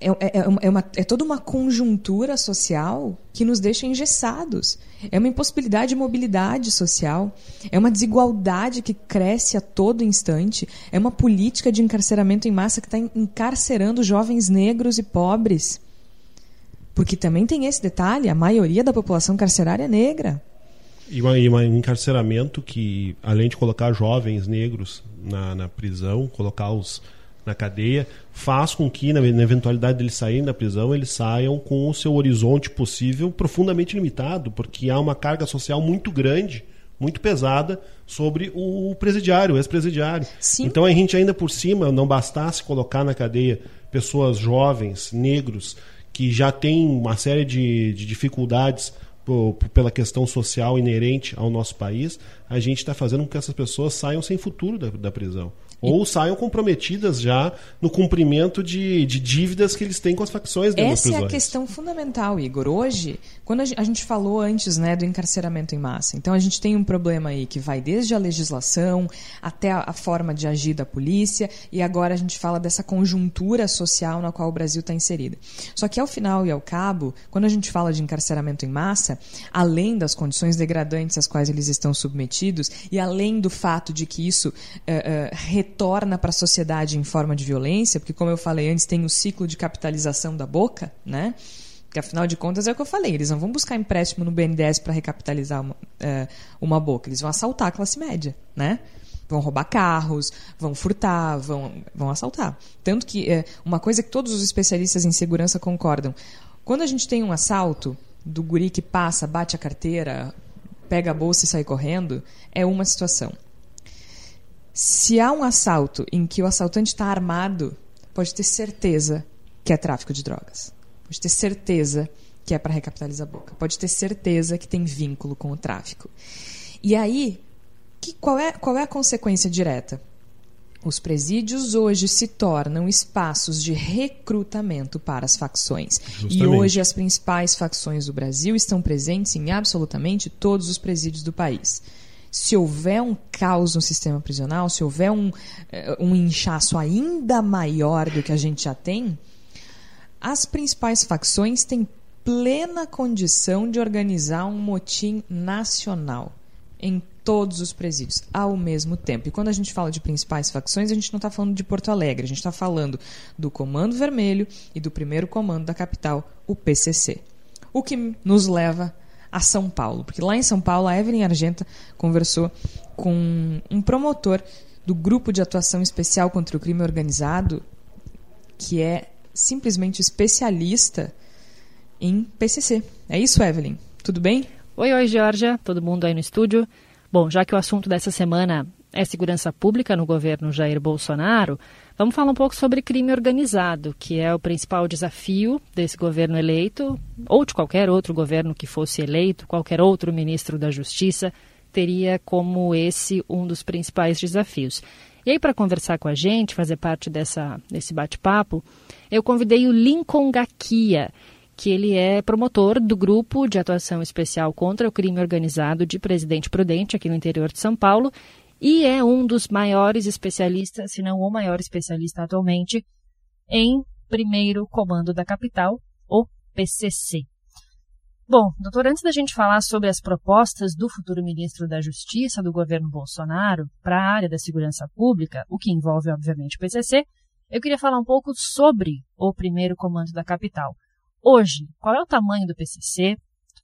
É, é, é, é uma- é toda uma conjuntura social que nos deixa engessados. É uma impossibilidade de mobilidade social. É uma desigualdade que cresce a todo instante. É uma política de encarceramento em massa que está encarcerando jovens negros e pobres. Porque também tem esse detalhe: a maioria da população carcerária é negra. E, um encarceramento que, além de colocar jovens negros na, na prisão, colocá-los na cadeia, faz com que, na, na eventualidade deles saírem da prisão, eles saiam com o seu horizonte possível profundamente limitado, porque há uma carga social muito grande, muito pesada sobre o presidiário, o ex-presidiário. Então a gente ainda por cima não bastasse colocar na cadeia pessoas jovens, negros, que já têm uma série de, de dificuldades po- po- pela questão social inerente ao nosso país, a gente está fazendo com que essas pessoas saiam sem futuro da, da prisão. Ou saiam comprometidas já no cumprimento de, de dívidas que eles têm com as facções Essa é a questão fundamental, Igor. Hoje, quando a gen- a gente falou antes né, do encarceramento em massa, então a gente tem um problema aí que vai desde a legislação até a, forma de agir da polícia, e agora a gente fala dessa conjuntura social na qual o Brasil está inserido. Só que ao final e ao cabo, quando a gente fala de encarceramento em massa, além das condições degradantes às quais eles estão submetidos, e além do fato de que isso eh, eh, retorna para a sociedade em forma de violência, porque como eu falei antes, tem o ciclo de capitalização da boca, né? Porque afinal de contas é o que eu falei, eles não vão buscar empréstimo no BNDES para recapitalizar uma, eh, uma boca, eles vão assaltar a classe média, né? Vão roubar carros, vão furtar, vão, vão assaltar. Tanto que eh, uma coisa que todos os especialistas em segurança concordam: quando a gente tem um assalto, do guri que passa, bate a carteira, pega a bolsa e sai correndo, é uma situação. Se há um assalto em que o assaltante está armado, pode ter certeza que é tráfico de drogas. Pode ter certeza que é para recapitalizar a boca. Pode ter certeza que tem vínculo com o tráfico. E aí, que, qual, é, qual é a consequência direta? Os presídios hoje se tornam espaços de recrutamento para as facções. E Justamente. hoje as principais facções do Brasil estão presentes em absolutamente todos os presídios do país. Se houver um caos no sistema prisional, se houver um, eh, um inchaço ainda maior do que a gente já tem, as principais facções têm plena condição de organizar um motim nacional em todos os presídios ao mesmo tempo. E quando a gente fala de principais facções, a gente não está falando de Porto Alegre, a gente está falando do Comando Vermelho e do primeiro comando da capital, o PCC. O que nos leva a São Paulo, porque lá em São Paulo a Evelyn Argenta conversou com um promotor do grupo de atuação especial contra o crime organizado, que é simplesmente especialista em PCC. É isso, Evelyn? Tudo bem? Oi, oi, Georgia, todo mundo aí no estúdio. Bom, já que o assunto dessa semana é segurança pública no governo Jair Bolsonaro, vamos falar um pouco sobre crime organizado, que é o principal desafio desse governo eleito, ou de qualquer outro governo que fosse eleito, qualquer outro ministro da Justiça teria como esse um dos principais desafios. E aí, para conversar com a gente, fazer parte dessa, desse bate-papo, eu convidei o Lincoln Gaquia, que ele é promotor do Grupo de Atuação Especial contra o Crime Organizado de Presidente Prudente, aqui no interior de São Paulo, e é um dos maiores especialistas, se não o maior especialista atualmente, em primeiro comando da capital, o PCC. Bom, doutor, antes da gente falar sobre as propostas do futuro ministro da Justiça do governo Bolsonaro para a área da segurança pública, o que envolve, obviamente, o PCC, eu queria falar um pouco sobre o primeiro comando da capital. Hoje, qual é o tamanho do PCC?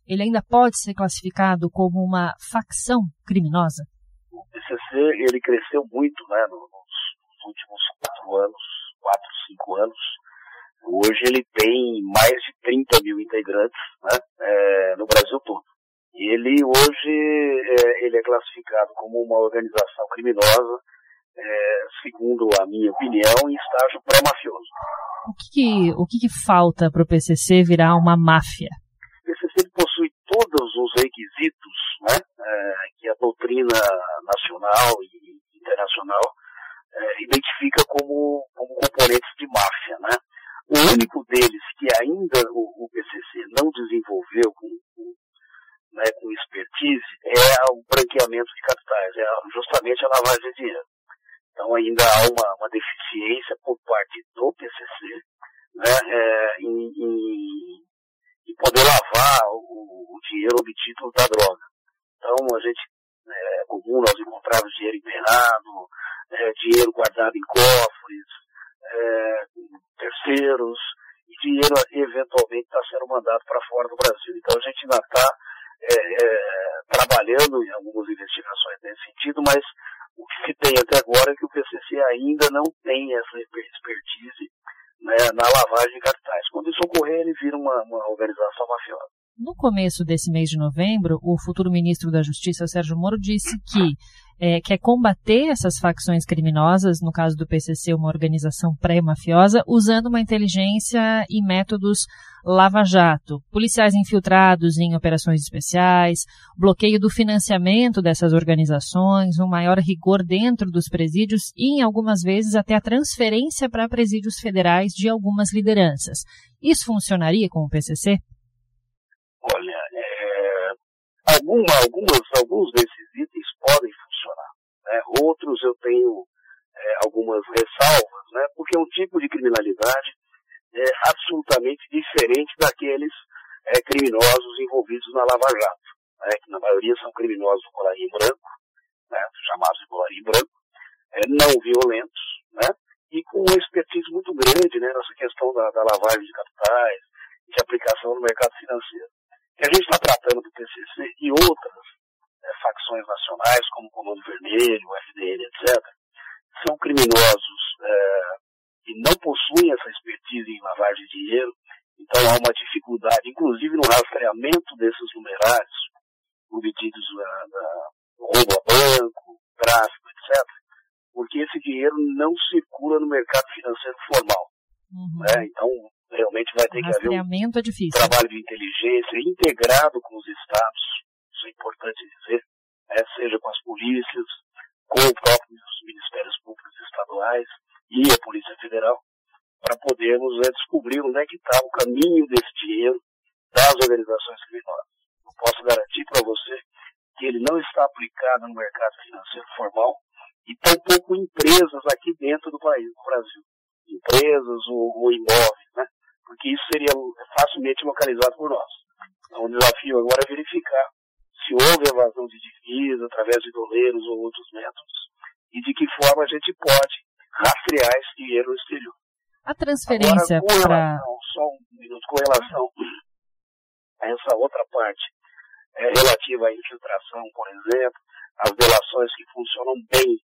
Ele ainda pode ser classificado como uma facção criminosa? O PCC ele cresceu muito né, nos últimos quatro anos, quatro, cinco anos. Hoje ele tem mais de 30 mil integrantes né, é, no Brasil todo. E ele hoje é, ele é classificado como uma organização criminosa, é, segundo a minha opinião, em estágio pré-mafioso. O que, que, o que, que falta para o PCC virar uma máfia? Todos os requisitos né, é, que a doutrina nacional e internacional é, identifica como, como componentes de máfia. Né? O único deles que ainda o, o PCC não desenvolveu com, com, né, com expertise é o branqueamento de capitais, é justamente a lavagem de dinheiro. Então ainda há uma, uma deficiência por parte do PCC né, é, em, em, poder lavar o, o, dinheiro obtido da droga. Então a gente é comum nós encontrarmos dinheiro enterrado, é, dinheiro guardado em cofres, é, terceiros, e dinheiro eventualmente está sendo mandado para fora do Brasil. Então a gente ainda está é, é, trabalhando em algumas investigações nesse sentido, mas O que se tem até agora é que o PCC ainda não tem essa expertise né, na lavagem de capitais. Quando isso ocorrer, ele vira uma, uma organização mafiosa. No começo desse mês de novembro, o futuro ministro da Justiça, Sérgio Moro, disse que é, quer combater essas facções criminosas, no caso do PCC, uma organização pré-mafiosa, usando uma inteligência e métodos lava-jato. Policiais infiltrados em operações especiais, bloqueio do financiamento dessas organizações, um maior rigor dentro dos presídios e, em algumas vezes, até a transferência para presídios federais de algumas lideranças. Isso funcionaria com o PCC? Olha, é, alguma, algumas, alguns desses itens podem. Né? Outros eu tenho é, algumas ressalvas, né? porque é um tipo de criminalidade é, absolutamente diferente daqueles é, criminosos envolvidos na Lava Jato, né? que na maioria são criminosos do colarinho branco, né? chamados de colarinho branco, é, não violentos, né? e com uma expertise muito grande né? nessa questão da, da lavagem de capitais, de aplicação no mercado financeiro que a gente está tratando do PCC e outras facções nacionais, como o Comando Vermelho, o FDN, etc., são criminosos é, e não possuem essa expertise em lavagem de dinheiro, então há uma dificuldade, inclusive no rastreamento desses numerários, obtidos da roubo a banco, tráfico, etc., porque esse dinheiro não circula no mercado financeiro formal. Uhum. Né? Então, realmente vai ter que haver um é trabalho de inteligência integrado com os estados, isso é importante dizer, né? seja com as polícias, com os próprios ministérios públicos estaduais e a Polícia Federal, para podermos é, descobrir onde é que está o caminho desse dinheiro das organizações criminosas. Eu posso garantir para você que ele não está aplicado no mercado financeiro formal e tampouco empresas aqui dentro do país, do Brasil. Empresas ou, ou imóveis, né? porque isso seria facilmente localizado por nós. Então, o desafio agora é verificar se houve evasão de divisa através de doleiros ou outros métodos e de que forma a gente pode rastrear esse dinheiro no exterior. A transferência para. Só um minuto, com relação a essa outra parte é, relativa à infiltração, por exemplo, as delações que funcionam bem,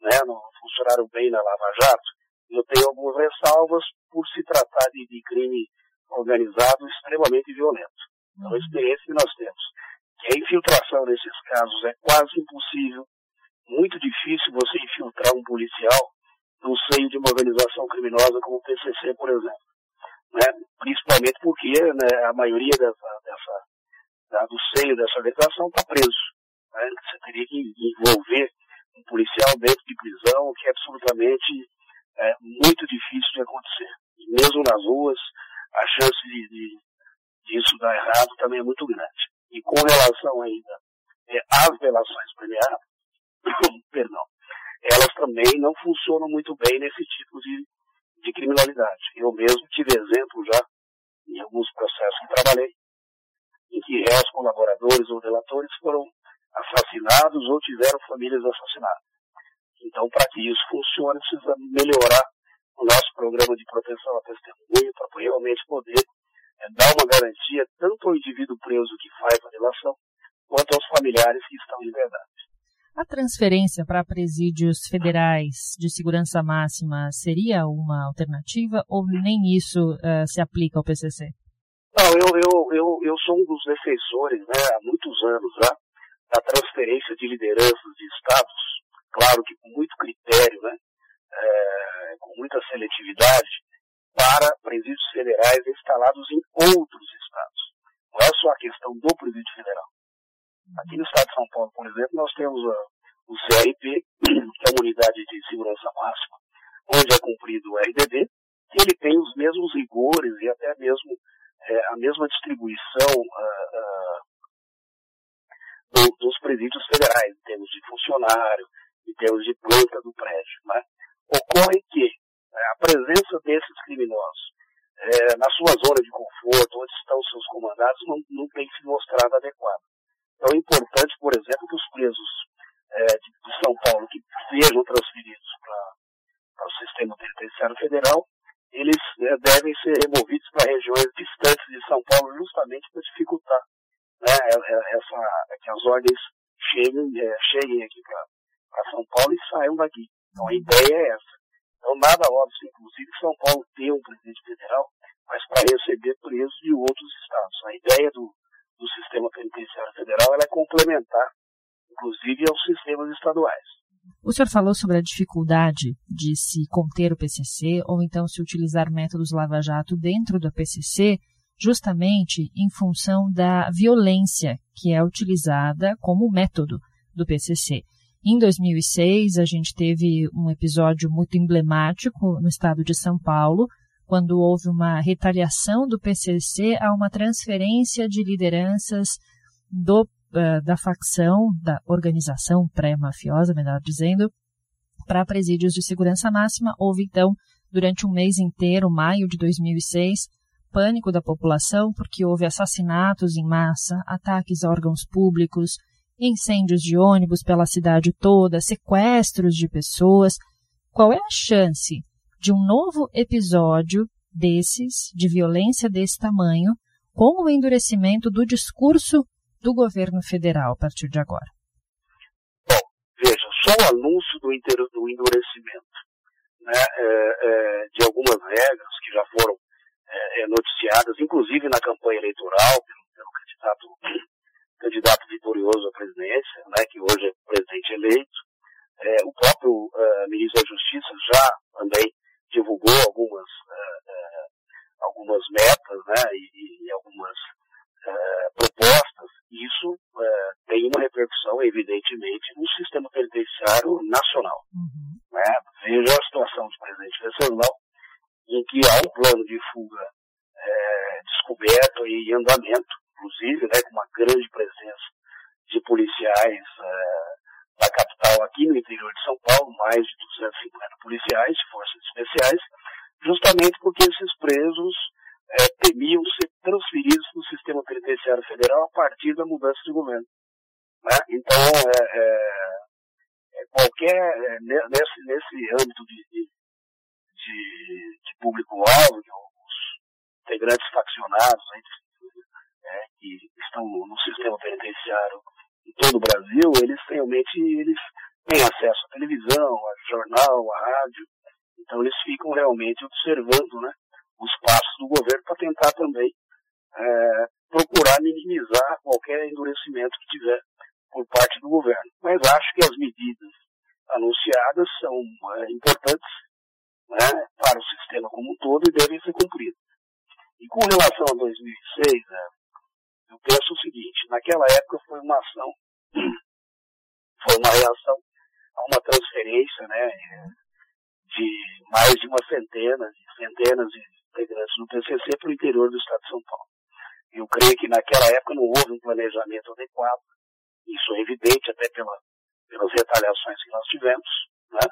né, não funcionaram bem na Lava Jato, eu tenho algumas ressalvas por se tratar de, de crime organizado extremamente violento. Então, a experiência que nós temos, que a infiltração nesses casos é quase impossível, muito difícil você infiltrar um policial no seio de uma organização criminosa como o PCC, por exemplo. Né? Principalmente porque né, a maioria dessa, dessa da, do seio dessa organização está preso. Né? Você teria que envolver um policial dentro de prisão, o que é absolutamente é muito difícil de acontecer. E mesmo nas ruas, a chance de, de, dar errado também é muito grande. E com relação ainda é, às relações premiadas, perdão, elas também não funcionam muito bem nesse tipo de, de criminalidade. Eu mesmo tive exemplo já em alguns processos que trabalhei, em que réus, colaboradores ou delatores foram assassinados ou tiveram famílias assassinadas. Então, para que isso funcione, precisa melhorar o nosso programa de proteção à testemunha para realmente poder é, dar uma garantia tanto ao indivíduo preso que faz a relação, quanto aos familiares que estão em liberdade. A transferência para presídios federais de segurança máxima seria uma alternativa ou nem isso uh, se aplica ao PCC? Não, eu, eu, eu, eu sou um dos defensores, né, há muitos anos já, da transferência de lideranças de estados claro que com muito critério, né, é, com muita seletividade, para presídios federais instalados em outros estados. Não é só a questão do presídio federal. Aqui no estado de São Paulo, por exemplo, nós temos a, o CRP, que é uma unidade de segurança máxima, onde é cumprido o RDD, e ele tem os mesmos rigores e até mesmo é, a mesma distribuição uh, uh, do, dos presídios federais, em termos de funcionário, em termos de planta do prédio. Né? Ocorre que a presença desses criminosos é, na sua zona de conforto, onde estão seus comandados, não, não tem se mostrado adequada. Então é importante, por exemplo, que os presos é, de, de, São Paulo que sejam transferidos para o sistema penitenciário federal, eles é, devem ser removidos para regiões distantes de São Paulo, justamente para dificultar né, essa, que as ordens cheguem, é, cheguem aqui para São Paulo e saiam daqui. Então a ideia é essa. Então nada óbvio, inclusive São Paulo ter um presidente federal, mas para receber presos de outros estados. A ideia do, do sistema penitenciário federal é complementar, inclusive, aos sistemas estaduais. O senhor falou sobre a dificuldade de se conter o PCC ou então se utilizar métodos lava-jato dentro do PCC, justamente em função da violência que é utilizada como método do PCC. Em 2006, a gente teve um episódio muito emblemático no estado de São Paulo, quando houve uma retaliação do PCC a uma transferência de lideranças do, uh, da facção, da organização pré-mafiosa, melhor dizendo, para presídios de segurança máxima. Houve, então, durante um mês inteiro, maio de 2006, pânico da população, porque houve assassinatos em massa, ataques a órgãos públicos, incêndios de ônibus pela cidade toda, sequestros de pessoas. Qual é a chance de um novo episódio desses, de violência desse tamanho, com o endurecimento do discurso do governo federal a partir de agora? Bom, veja, só o anúncio do, do endurecimento né, é, é, de algumas regras que já foram é, é, noticiadas, inclusive na campanha eleitoral, pelo, pelo candidato, candidato vitorioso à presidência, né, que hoje é presidente eleito, é, o próprio uh, ministro da Justiça já também divulgou algumas, uh, algumas metas né, e, e algumas propostas, isso tem uma repercussão, evidentemente, no sistema penitenciário nacional. Uhum. Né? Veja a situação do presidente Venceslau, em que há um plano de fuga descoberto e em andamento, inclusive, né, com uma grande policiais da capital aqui no interior de São Paulo, mais de 250 policiais de forças especiais, justamente porque esses presos é, temiam ser transferidos no sistema penitenciário federal a partir da mudança de governo. Né? Então, é, é, é qualquer, é, nesse, nesse âmbito de, de, de, de público-alvo, os integrantes faccionados aí, é, que estão no sistema penitenciário em todo o Brasil, eles realmente eles têm acesso à televisão, a jornal, a rádio, então eles ficam realmente observando né, os passos do governo para tentar também é, procurar minimizar qualquer endurecimento que tiver por parte do governo. Mas acho que as medidas anunciadas são é, importantes né, para o sistema como um todo e devem ser cumpridas. E com relação a 2006, é, eu penso o seguinte, naquela época foi uma ação, foi uma reação a uma transferência né, de mais de uma centena, de centenas de integrantes do PCC para o interior do estado de São Paulo. Eu creio que naquela época não houve um planejamento adequado, isso é evidente até pela, pelas retaliações que nós tivemos, né?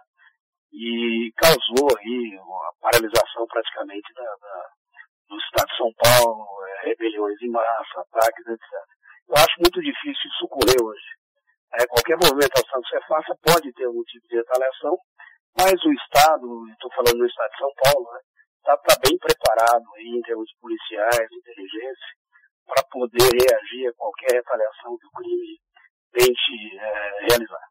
e causou aí a paralisação praticamente da, da, do estado de São Paulo, é, rebeliões em massa, ataques, etc. Eu acho muito difícil isso ocorrer hoje. É, qualquer movimentação que você faça pode ter algum tipo de retaliação, mas o Estado, estou falando do Estado de São Paulo, está né, tá bem preparado aí, em termos policiais, inteligência, para poder reagir a qualquer retaliação que o crime tente é, realizar.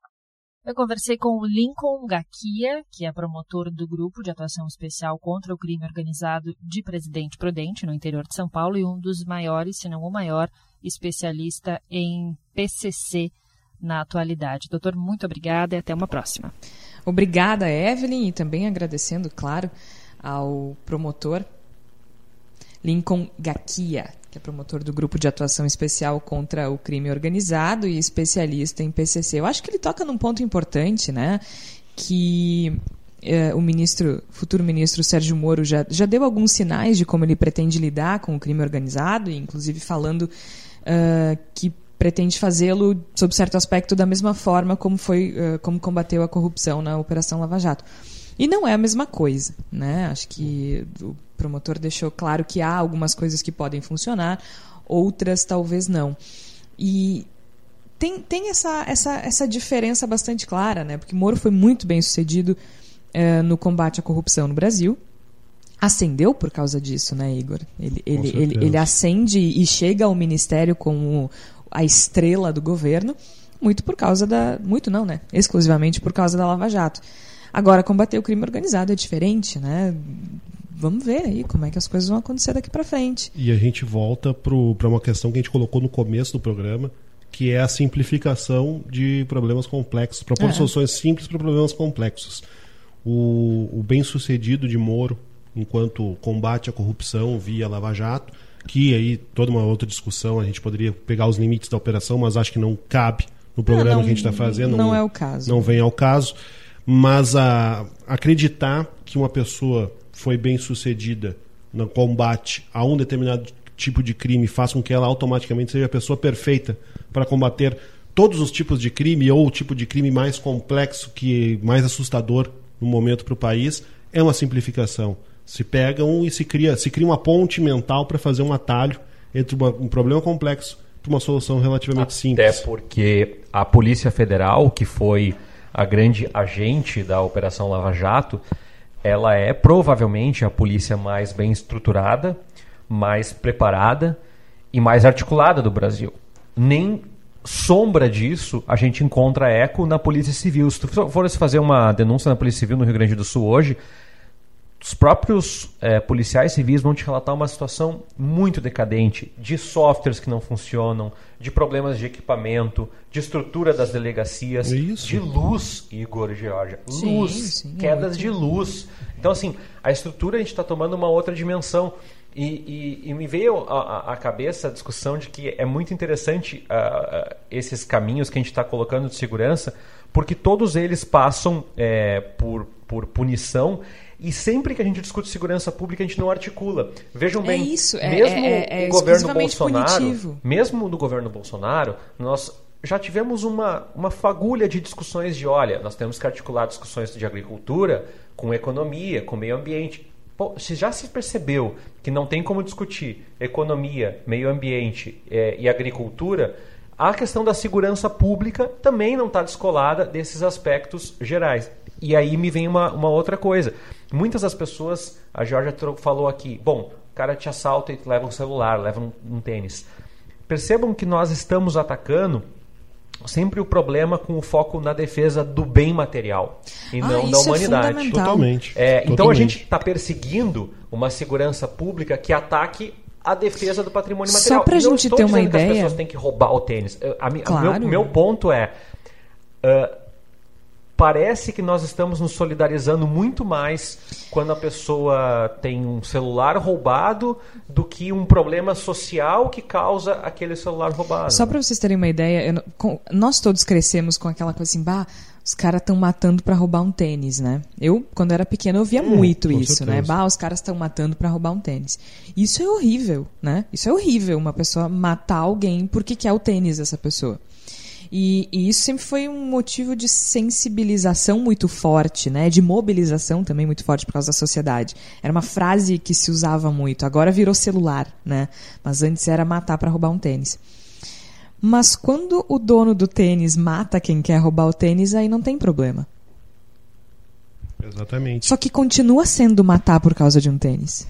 Eu conversei com o Lincoln Gakia, que é promotor do Grupo de Atuação Especial contra o Crime Organizado de Presidente Prudente, no interior de São Paulo, e um dos maiores, se não o maior, especialista em PCC na atualidade. Doutor, muito obrigada e até uma próxima. Obrigada, Evelyn, e também agradecendo, claro, ao promotor Lincoln Gakia, que é promotor do Grupo de Atuação Especial contra o Crime Organizado e especialista em PCC. Eu acho que ele toca num ponto importante, né? Que eh, o ministro, futuro ministro Sérgio Moro já, já deu alguns sinais de como ele pretende lidar com o crime organizado, inclusive falando uh, que pretende fazê-lo, sob certo aspecto, da mesma forma como foi, uh, como combateu a corrupção na Operação Lava Jato. E não é a mesma coisa, né? Acho que o promotor deixou claro que há algumas coisas que podem funcionar, outras talvez não. E tem, tem essa, essa, essa diferença bastante clara, né? Porque Moro foi muito bem sucedido uh, no combate à corrupção no Brasil. Ascendeu por causa disso, né, Igor? Ele, ele, ele, ele, ascende e chega ao ministério como a estrela do governo muito por causa da. Muito não, né? Exclusivamente por causa da Lava Jato. Agora, combater o crime organizado é diferente, né? Vamos ver aí como é que as coisas vão acontecer daqui para frente. E a gente volta para uma questão que a gente colocou no começo do programa, que é a simplificação de problemas complexos, propor É. soluções simples para problemas complexos. O, o bem-sucedido de Moro, enquanto combate à corrupção via Lava Jato, que aí toda uma outra discussão, a gente poderia pegar os limites da operação, mas acho que não cabe no programa não, que a gente está fazendo. não é o caso. Não vem ao caso. Mas a, acreditar que uma pessoa foi bem sucedida no combate a um determinado tipo de crime faz com que ela automaticamente seja a pessoa perfeita para combater todos os tipos de crime ou o tipo de crime mais complexo que mais assustador no momento para o país é uma simplificação. Se pega um e se cria, se cria uma ponte mental para fazer um atalho entre uma- um problema complexo para uma solução relativamente simples. Até porque a Polícia Federal, que foi a grande agente da Operação Lava Jato, ela é provavelmente a polícia mais bem estruturada, mais preparada e mais articulada do Brasil. Nem sombra disso a gente encontra eco na Polícia Civil. Se tu fores fazer uma denúncia na Polícia Civil no Rio Grande do Sul hoje, os próprios eh, policiais civis vão te relatar uma situação muito decadente de softwares que não funcionam, de problemas de equipamento, de estrutura das delegacias, Isso. de luz, Igor e Georgia. Sim, Luz, sim, é quedas de luz. Então, assim, a estrutura a gente está tomando uma outra dimensão. E, e- e me veio à cabeça a discussão de que é muito interessante ah, esses caminhos que a gente está colocando de segurança, porque todos eles passam eh, por, por punição. E sempre que a gente discute segurança pública, a gente não articula. Vejam É bem, isso, é- mesmo é- é o governo Bolsonaro, punitivo. mesmo no governo Bolsonaro, nós já tivemos uma, uma fagulha de discussões de, olha, nós temos que articular discussões de agricultura com economia, com meio ambiente. Pô, se já se percebeu que não tem como discutir economia, meio ambiente eh, e agricultura, a questão da segurança pública também não está descolada desses aspectos gerais. E aí me vem uma, uma outra coisa. Muitas das pessoas, a Georgia falou aqui, bom, o cara te assalta e te leva um celular, leva um, um tênis. Percebam que nós estamos atacando sempre o problema com o foco na defesa do bem material e Ah, não da isso é humanidade. fundamental. Totalmente. É, então a Totalmente. gente está perseguindo uma segurança pública que ataque a defesa do patrimônio Só material. pra E não gente estou ter uma ideia- as pessoas têm que roubar o tênis. A o Claro. meu, meu ponto é. ah, parece que nós estamos nos solidarizando muito mais quando a pessoa tem um celular roubado do que um problema social que causa aquele celular roubado. Só pra vocês terem uma ideia, eu com- nós todos crescemos com aquela coisa assim, bah, os caras estão matando pra roubar um tênis, né? Eu, quando era pequena, eu via muito com isso, né? certeza. Bah, os caras estão matando pra roubar um tênis. Isso é horrível, né? Isso é horrível, uma pessoa matar alguém porque quer o tênis dessa pessoa. E, e isso sempre foi um motivo de sensibilização muito forte, né? De mobilização também muito forte por causa da sociedade. Era uma frase que se usava muito. Agora virou celular, né? Mas antes era matar pra roubar um tênis. Mas quando o dono do tênis mata quem quer roubar o tênis, aí não tem problema. Exatamente. Só que continua sendo matar por causa de um tênis.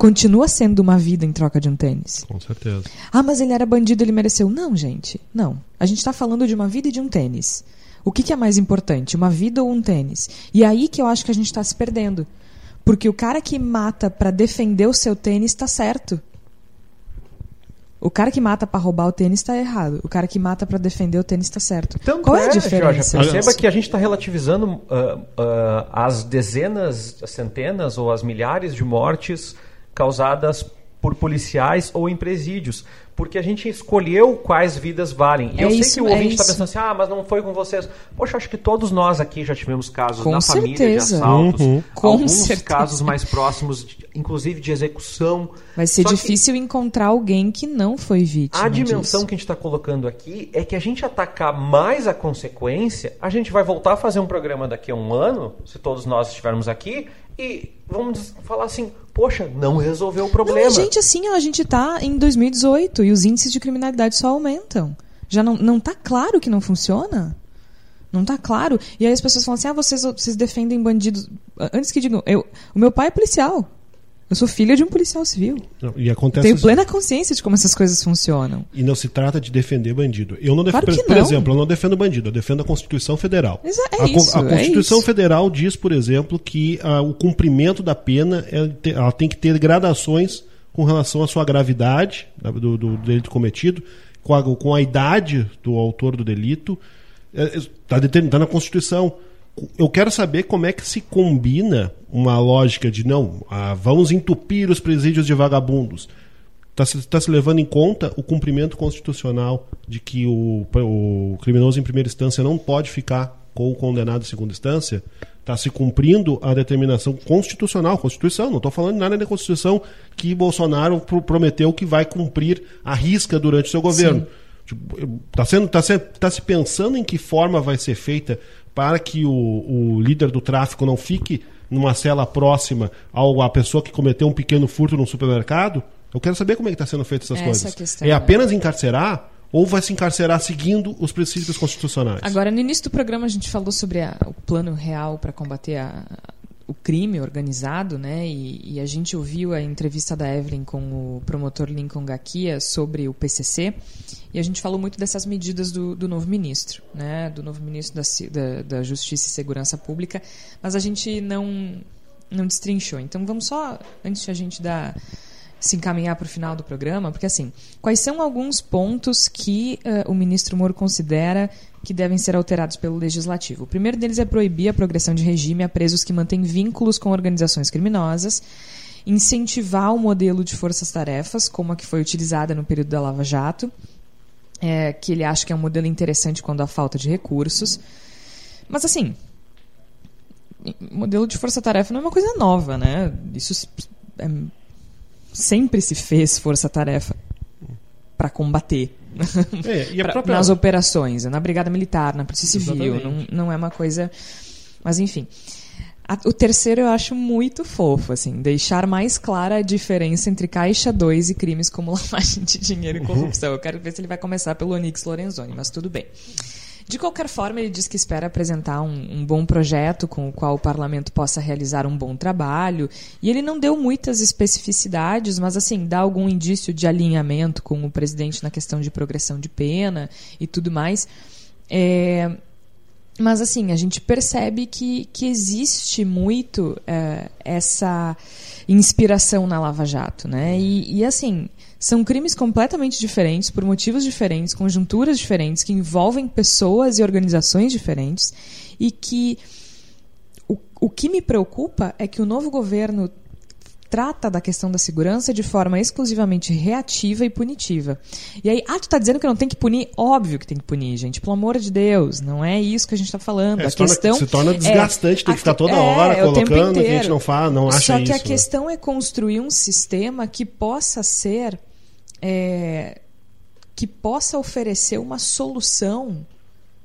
Continua sendo uma vida em troca de um tênis. Com certeza. Ah, mas ele era bandido, ele mereceu. Não, gente. Não. A gente está falando de uma vida e de um tênis. O que, que é mais importante, uma vida ou um tênis? E é aí que eu acho que a gente está se perdendo. Porque o cara que mata para defender o seu tênis está certo. O cara que mata para roubar o tênis está errado. O cara que mata para defender o tênis está certo. Tanto Qual é a Georgia, diferença? perceba que a gente está relativizando ah, ah, as dezenas, as centenas ou as milhares de mortes causadas por policiais ou em presídios. Porque a gente escolheu quais vidas valem. E É eu sei isso, que o é ouvinte está isso. pensando assim, ah, mas não foi com vocês. Poxa, acho que todos nós aqui já tivemos casos Com na família certeza. de assaltos. Uhum. Com alguns certeza. casos mais próximos, de- inclusive de execução. Vai ser Só que- difícil encontrar alguém que não foi vítima. a dimensão disso. que a gente está colocando aqui é que a gente atacar mais a consequência, a gente vai voltar a fazer um programa daqui a um ano, se todos nós estivermos aqui, e vamos falar assim, poxa, não resolveu o Não, problema. e, gente, assim, ó, a gente tá em 2018 e os índices de criminalidade só aumentam. Já não, não tá claro que não funciona? Não tá claro? E aí as pessoas falam assim: ah, vocês, vocês defendem bandidos. Antes que digam, eu, o meu pai é policial. Eu sou filha de um policial civil. Não, e acontece Tenho isso. plena consciência de como essas coisas funcionam. E não se trata de defender bandido. Eu não defendo, Claro por não. exemplo, eu não defendo bandido, eu defendo a Constituição Federal. Mas é- é a, isso, a é Constituição isso. Federal diz, por exemplo, que ah, o cumprimento da pena ela te- ela tem que ter gradações com relação à sua gravidade da- do, do delito cometido, com a, com a idade do autor do delito. Está na Constituição. Eu quero saber como é que se combina uma lógica de não, ah, vamos entupir os presídios de vagabundos. Está se, tá se levando em conta o cumprimento constitucional de que o, o criminoso em primeira instância não pode ficar com o condenado em segunda instância? Está se cumprindo a determinação constitucional, Constituição, não estou falando nada da Constituição que Bolsonaro pro- prometeu que vai cumprir a risca durante o seu governo. Está sendo, tá se, tá se pensando em que forma vai ser feita para que o, o líder do tráfico não fique numa cela próxima ao, à pessoa que cometeu um pequeno furto num supermercado? Eu quero saber como é que está sendo feita essas Essa coisas. é questão, é apenas encarcerar ou vai se encarcerar seguindo os princípios constitucionais? Agora, no início do programa, a gente falou sobre a- o plano real para combater a- o crime organizado, né? E, e a gente ouviu a entrevista da Evelyn com o promotor Lincoln Gakia sobre o PCC. E a gente falou muito dessas medidas do, do novo ministro, né? Do novo ministro da, da, da Justiça e Segurança Pública. Mas a gente não, não destrinchou. Então, vamos só, antes de a gente dar se encaminhar para o final do programa, porque assim, quais são alguns pontos que eh, o ministro Moro considera que devem ser alterados pelo legislativo? O primeiro deles é proibir a progressão de regime a presos que mantêm vínculos com organizações criminosas, incentivar o modelo de forças-tarefas, como a que foi utilizada no período da Lava Jato, eh, que ele acha que é um modelo interessante quando há falta de recursos. Mas assim, modelo de força-tarefa não é uma coisa nova, né? Isso é sempre se fez força-tarefa para combater. É, Pra- própria- Nas operações, na Brigada Militar, na Polícia Civil. Não, não é uma coisa. Mas enfim. A- o terceiro eu acho muito fofo, assim, deixar mais clara a diferença entre Caixa 2 e crimes como lavagem de dinheiro e corrupção. Eu quero ver se ele vai começar pelo Onix Lorenzoni, mas tudo bem. De qualquer forma, ele diz que espera apresentar um, um bom projeto com o qual o parlamento possa realizar um bom trabalho. E ele não deu muitas especificidades, mas assim, dá algum indício de alinhamento com o presidente na questão de progressão de pena e tudo mais. É, mas assim, a gente percebe que, que existe muito é, essa inspiração na Lava Jato, né? E, e, assim, são crimes completamente diferentes, por motivos diferentes, conjunturas diferentes, que envolvem pessoas e organizações diferentes, e que o, o que me preocupa é que o novo governo trata da questão da segurança de forma exclusivamente reativa e punitiva. E aí, ah, tu tá dizendo que não tem que punir? Óbvio que tem que punir, gente. Pelo amor de Deus, não é isso que a gente tá falando. É, a se, torna, questão se torna é- desgastante, tem a que ficar toda é, hora é o tempo colocando, que a gente não faz, não acha Só que isso. a né? questão é construir um sistema que possa ser é, que possa oferecer uma solução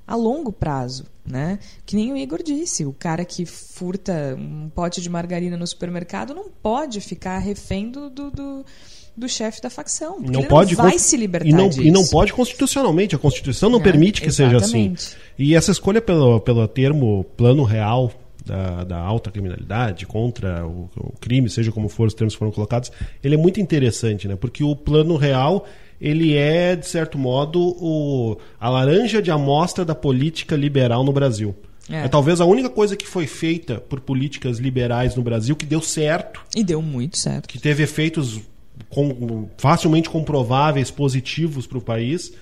a longo prazo, né? Que nem o Igor disse, o cara que furta um pote de margarina no supermercado não pode ficar refém do, do, do, do chefe da facção, não ele pode não vai se libertar e não, disso. e não pode constitucionalmente a constituição não É, permite que seja assim exatamente. e essa escolha pelo, pelo termo plano real da, da alta criminalidade contra o, o crime seja como for os termos que foram colocados ele é muito interessante né porque o plano real ele é de certo modo o, a laranja de amostra da política liberal no Brasil É. é talvez a única coisa que foi feita por políticas liberais no Brasil que deu certo E deu muito certo. que teve efeitos com- facilmente comprováveis, positivos para o país,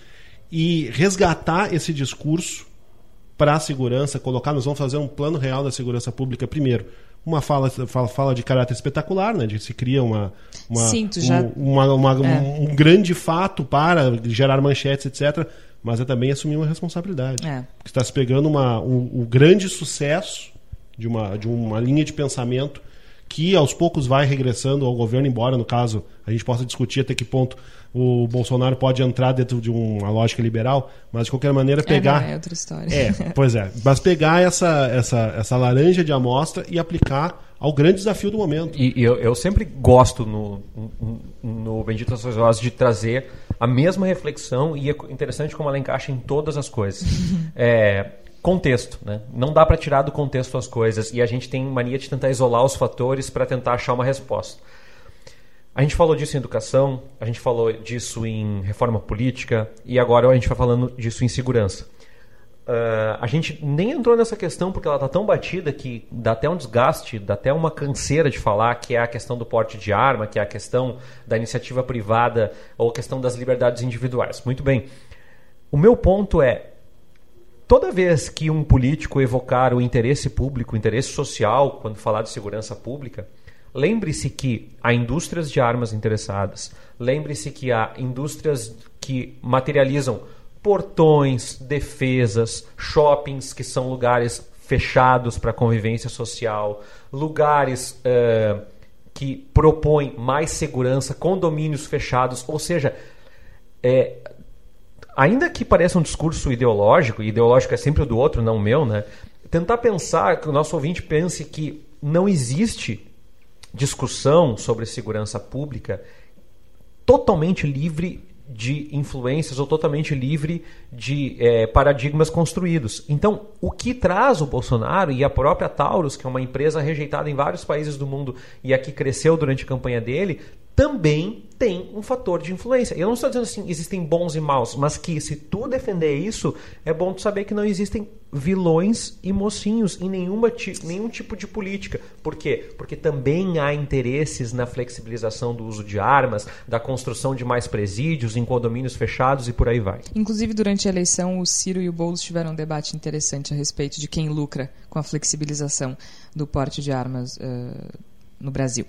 e resgatar esse discurso para a segurança, colocar, nós vamos fazer um plano real da segurança pública primeiro. Uma fala, fala, fala de caráter espetacular, né? De que se cria uma, uma, já- um, uma- uma- É. um, um grande fato para gerar manchetes, etc. Mas é também assumir uma responsabilidade. É. Porque está se pegando uma, um, o grande sucesso de uma, de uma linha de pensamento que aos poucos vai regressando ao governo, embora no caso a gente possa discutir até que ponto o Bolsonaro pode entrar dentro de uma lógica liberal, mas de qualquer maneira pegar. É, não, é outra história. É, pois é. Mas pegar essa, essa, essa laranja de amostra e aplicar ao grande desafio do momento. E, e eu, eu sempre gosto no, no, no Bendito Suas Vozes de trazer a mesma reflexão e é interessante como ela encaixa em todas as coisas. É, contexto, né? Não dá para tirar do contexto as coisas e a gente tem mania de tentar isolar os fatores para tentar achar uma resposta. A gente falou disso em educação, a gente falou disso em reforma política e agora a gente vai falando disso em segurança. Uh, a gente nem entrou nessa questão porque ela está tão batida que dá até um desgaste, dá até uma canseira de falar que é a questão do porte de arma, que é a questão da iniciativa privada ou a questão das liberdades individuais. Muito bem. O meu ponto é: toda vez que um político evocar o interesse público, o interesse social, quando falar de segurança pública, lembre-se que há indústrias de armas interessadas, lembre-se que há indústrias que materializam portões, defesas, shoppings que são lugares fechados para convivência social, lugares uh, que propõem mais segurança, condomínios fechados, ou seja, é, ainda que pareça um discurso ideológico, e ideológico é sempre o do outro, não o meu, né? Tentar pensar que o nosso ouvinte pense que não existe discussão sobre segurança pública totalmente livre de influências ou totalmente livre de é, paradigmas construídos. Então, o que traz o Bolsonaro e a própria Taurus, que é uma empresa rejeitada em vários países do mundo e aqui cresceu durante a campanha dele, também tem um fator de influência. Eu não estou dizendo assim, existem bons e maus, mas que se tu defender isso, é bom tu saber que não existem vilões e mocinhos em nenhuma, nenhum tipo de política. Por quê? Porque também há interesses na flexibilização do uso de armas, da construção de mais presídios em condomínios fechados e por aí vai. Inclusive, durante a eleição, o Ciro e o Boulos tiveram um debate interessante a respeito de quem lucra com a flexibilização do porte de armas uh, no Brasil.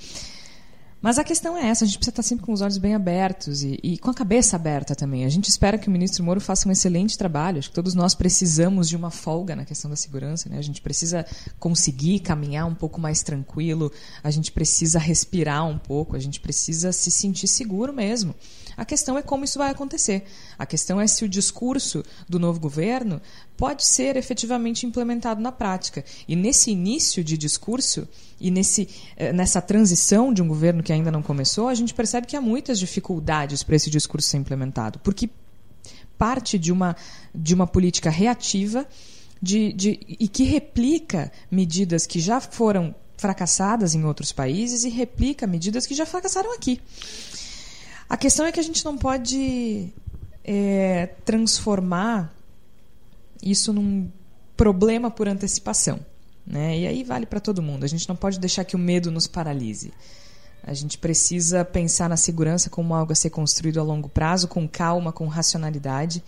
Mas a questão é essa, a gente precisa estar sempre com os olhos bem abertos e, e, com a cabeça aberta também. A gente espera que o ministro Moro faça um excelente trabalho. Acho que todos nós precisamos de uma folga na questão da segurança. Né? A gente precisa conseguir caminhar um pouco mais tranquilo, a gente precisa respirar um pouco, a gente precisa se sentir seguro mesmo. A questão é como isso vai acontecer. A questão é se o discurso do novo governo pode ser efetivamente implementado na prática. E nesse início de discurso e nesse, eh, nessa transição de um governo que ainda não começou, a gente percebe que há muitas dificuldades para esse discurso ser implementado, porque parte de uma, de uma política reativa de, de, e que replica medidas que já foram fracassadas em outros países e replica medidas que já fracassaram aqui. A questão é que a gente não pode é, transformar isso num problema por antecipação. Né? E aí vale para todo mundo. A gente não pode deixar que o medo nos paralise. A gente precisa pensar na segurança como algo a ser construído a longo prazo, com calma, com racionalidade.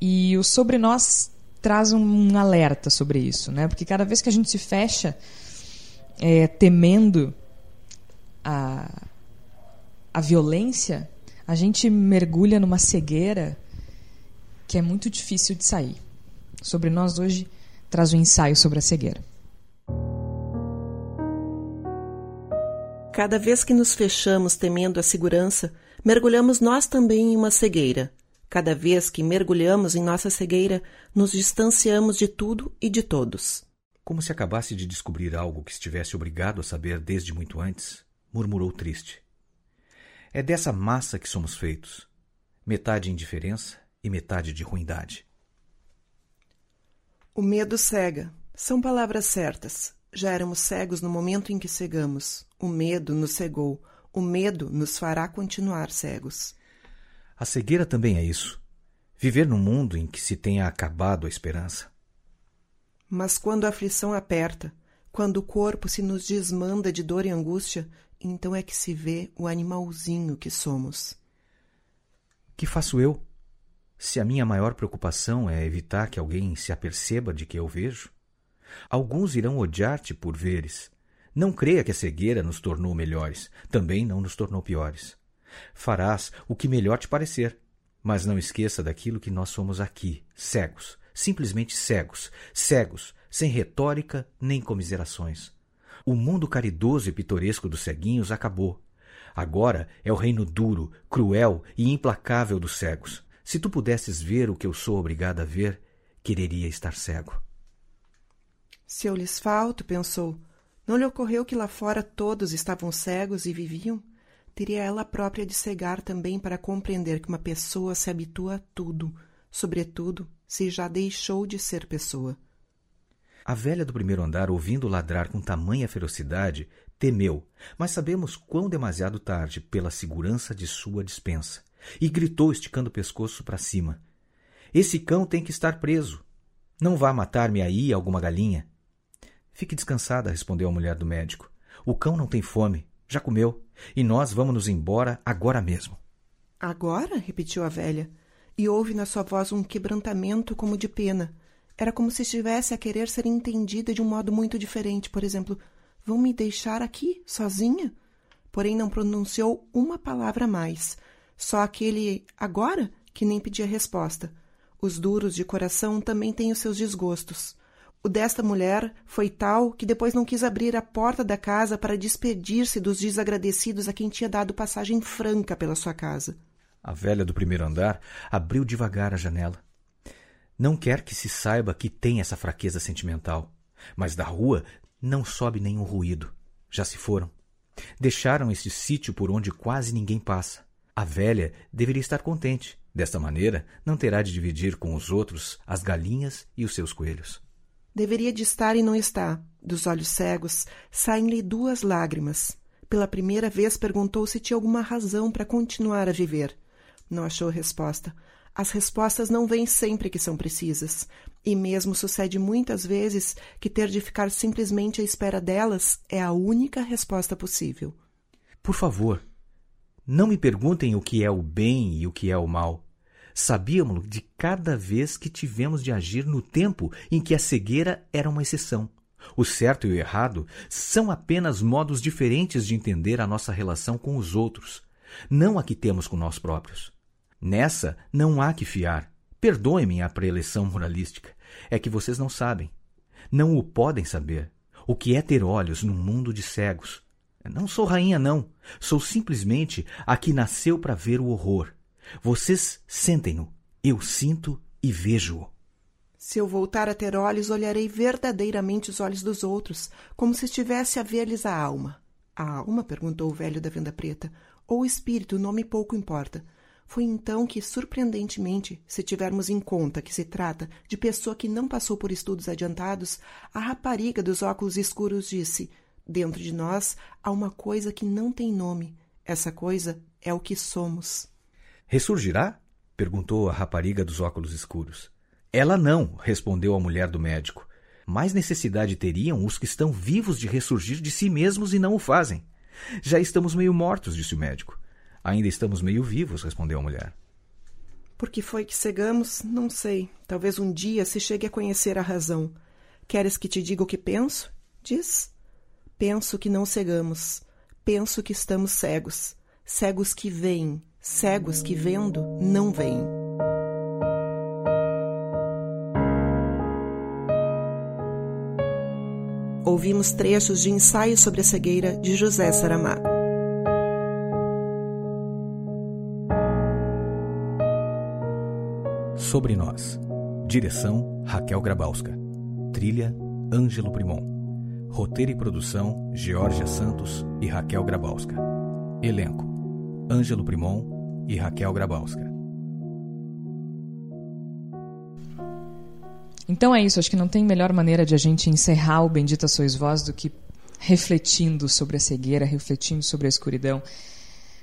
E o Sobre Nós traz um alerta sobre isso, né? porque cada vez que a gente se fecha é, temendo a, a violência, a gente mergulha numa cegueira que é muito difícil de sair. Sobre nós hoje traz um ensaio sobre a cegueira. Cada vez que nos fechamos temendo a segurança, mergulhamos nós também em uma cegueira. Cada vez que mergulhamos em nossa cegueira, nos distanciamos de tudo e de todos. Como se acabasse de descobrir algo que estivesse obrigado a saber desde muito antes, murmurou triste. É dessa massa que somos feitos. Metade indiferença e metade de ruindade. O medo cega. São palavras certas. Já éramos cegos no momento em que cegamos. O medo nos cegou. O medo nos fará continuar cegos. A cegueira também é isso. Viver num mundo em que se tenha acabado a esperança. Mas quando a aflição aperta, quando o corpo se nos desmanda de dor e angústia, então é que se vê o animalzinho que somos. Que faço eu? Se a minha maior preocupação é evitar que alguém se aperceba de que eu vejo? Alguns irão odiar-te por veres. Não creia que a cegueira nos tornou melhores, também não nos tornou piores. Farás o que melhor te parecer, mas não esqueça daquilo que nós somos aqui, cegos, simplesmente cegos, cegos, sem retórica nem comiserações. O mundo caridoso e pitoresco dos ceguinhos acabou. Agora é o reino duro, cruel e implacável dos cegos. Se tu pudesses ver o que eu sou obrigada a ver, quereria estar cego. Se eu lhes falto, pensou, não lhe ocorreu que lá fora todos estavam cegos e viviam? Teria ela própria de cegar também para compreender que uma pessoa se habitua a tudo, sobretudo se já deixou de ser pessoa. A velha do primeiro andar, ouvindo ladrar com tamanha ferocidade, temeu, mas sabemos quão demasiado tarde pela segurança de sua dispensa, e gritou esticando o pescoço para cima. Esse cão tem que estar preso. Não vá matar-me aí alguma galinha. Fique descansada, respondeu a mulher do médico. O cão não tem fome, já comeu, e nós vamos nos embora agora mesmo. Agora? repetiu a velha, e houve na sua voz um quebrantamento como de pena. Era como se estivesse a querer ser entendida de um modo muito diferente. Por exemplo, vão me deixar aqui, sozinha? Porém, não pronunciou uma palavra mais. Só aquele agora que nem pedia resposta. Os duros de coração também têm os seus desgostos. O desta mulher foi tal que depois não quis abrir a porta da casa para despedir-se dos desagradecidos a quem tinha dado passagem franca pela sua casa. A velha do primeiro andar abriu devagar a janela. Não quer que se saiba que tem essa fraqueza sentimental, mas da rua não sobe nenhum ruído. Já se foram. Deixaram este sítio por onde quase ninguém passa. A velha deveria estar contente. Desta maneira, não terá de dividir com os outros as galinhas e os seus coelhos. Deveria de estar e não está. Dos olhos cegos saem-lhe duas lágrimas. Pela primeira vez perguntou se tinha alguma razão para continuar a viver. Não achou resposta. As respostas não vêm sempre que são precisas. E mesmo sucede muitas vezes que ter de ficar simplesmente à espera delas é a única resposta possível. Por favor, não me perguntem o que é o bem e o que é o mal. Sabíamos de cada vez que tivemos de agir no tempo em que a cegueira era uma exceção. O certo e o errado são apenas modos diferentes de entender a nossa relação com os outros, não a que temos com nós próprios. Nessa não há que fiar. Perdoem-me a preleção moralística. É que vocês não sabem. Não o podem saber. O que é ter olhos num mundo de cegos? Não sou rainha, não. Sou simplesmente a que nasceu para ver o horror. Vocês sentem-no. Eu sinto e vejo-o. Se eu voltar a ter olhos, olharei verdadeiramente os olhos dos outros, como se estivesse a ver-lhes a alma. A alma? perguntou o velho da venda preta. Ou o espírito, nome pouco importa. Foi então que, surpreendentemente, se tivermos em conta que se trata de pessoa que não passou por estudos adiantados, a rapariga dos óculos escuros disse: Dentro de nós há uma coisa que não tem nome. Essa coisa é o que somos. Ressurgirá? perguntou a rapariga dos óculos escuros. Ela não, respondeu a mulher do médico. Mais necessidade teriam os que estão vivos de ressurgir de si mesmos e não o fazem. Já estamos meio mortos, disse o médico. Ainda estamos meio vivos, respondeu a mulher. Por que foi que cegamos? Não sei. Talvez um dia se chegue a conhecer a razão. Queres que te diga o que penso? Diz. Penso que não cegamos. Penso que estamos cegos. Cegos que veem. Cegos que vendo não veem. Ouvimos trechos de ensaio sobre a cegueira de José Saramago. Sobre nós. Direção Raquel Grabowska. Trilha Ângelo Primon. Roteiro e produção Georgia Santos e Raquel Grabowska. Elenco: Ângelo Primon e Raquel Grabowska. Então é isso, acho que não tem melhor maneira de a gente encerrar o Bendita Sois Vós do que refletindo sobre a cegueira, refletindo sobre a escuridão,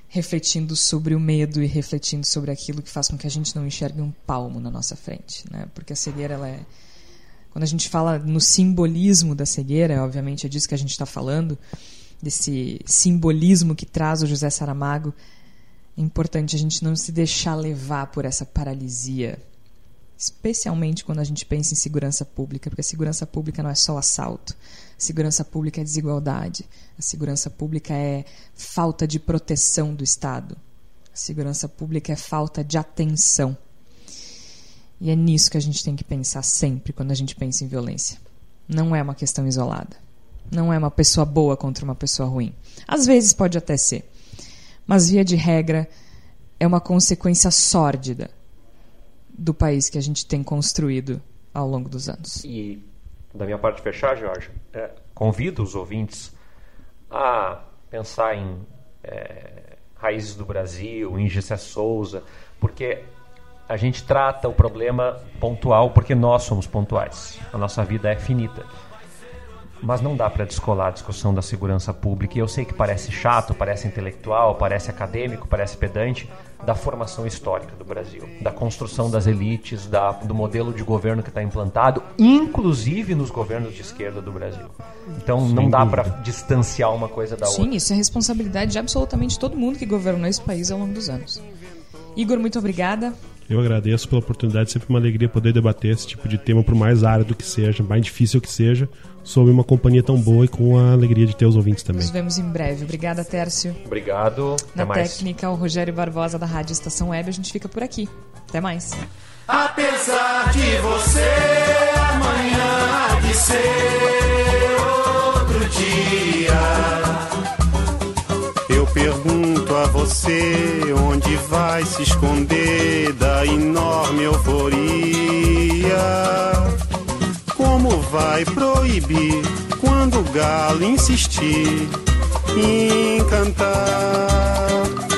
refletindo sobre o medo e refletindo sobre aquilo que faz com que a gente não enxergue um palmo na nossa frente, né? Porque a cegueira ela é quando a gente fala no simbolismo da cegueira, obviamente é disso que a gente está falando, desse simbolismo que traz o José Saramago, é importante a gente não se deixar levar por essa paralisia especialmente quando a gente pensa em segurança pública, porque a segurança pública não é só assalto. A segurança pública é desigualdade. A segurança pública é falta de proteção do Estado. A segurança pública é falta de atenção. E é nisso que a gente tem que pensar sempre quando a gente pensa em violência. Não é uma questão isolada. Não é uma pessoa boa contra uma pessoa ruim. Às vezes pode até ser. Mas, via de regra, é uma consequência sórdida do país que a gente tem construído ao longo dos anos. E da minha parte fechar, Jorge, é, convido os ouvintes a pensar em é, raízes do Brasil, em Gessé Souza, porque a gente trata o problema pontual porque nós somos pontuais. A nossa vida é finita. Mas não dá para descolar a discussão da segurança pública. E eu sei que parece chato, parece intelectual, parece acadêmico, parece pedante, da formação histórica do Brasil, da construção das elites, da, do modelo de governo que está implantado, inclusive nos governos de esquerda do Brasil. Então Sem não dá para distanciar uma coisa da Sim, outra. isso é responsabilidade de absolutamente todo mundo que governou esse país ao longo dos anos. Igor, muito obrigada. Eu agradeço pela oportunidade, sempre uma alegria poder debater esse tipo de tema, por mais árido que seja, mais difícil que seja, sob uma companhia tão boa e com a alegria de ter os ouvintes também. Nos vemos em breve. Obrigada, Tércio. Obrigado. Até Na mais. técnica, o Rogério Barbosa da Rádio Estação Web. A gente fica por aqui. Até mais. Apesar de você, amanhã há de ser outro dia. Eu pergunto a você onde vai se esconder da enorme euforia. Vai proibir quando o galo insistir em cantar?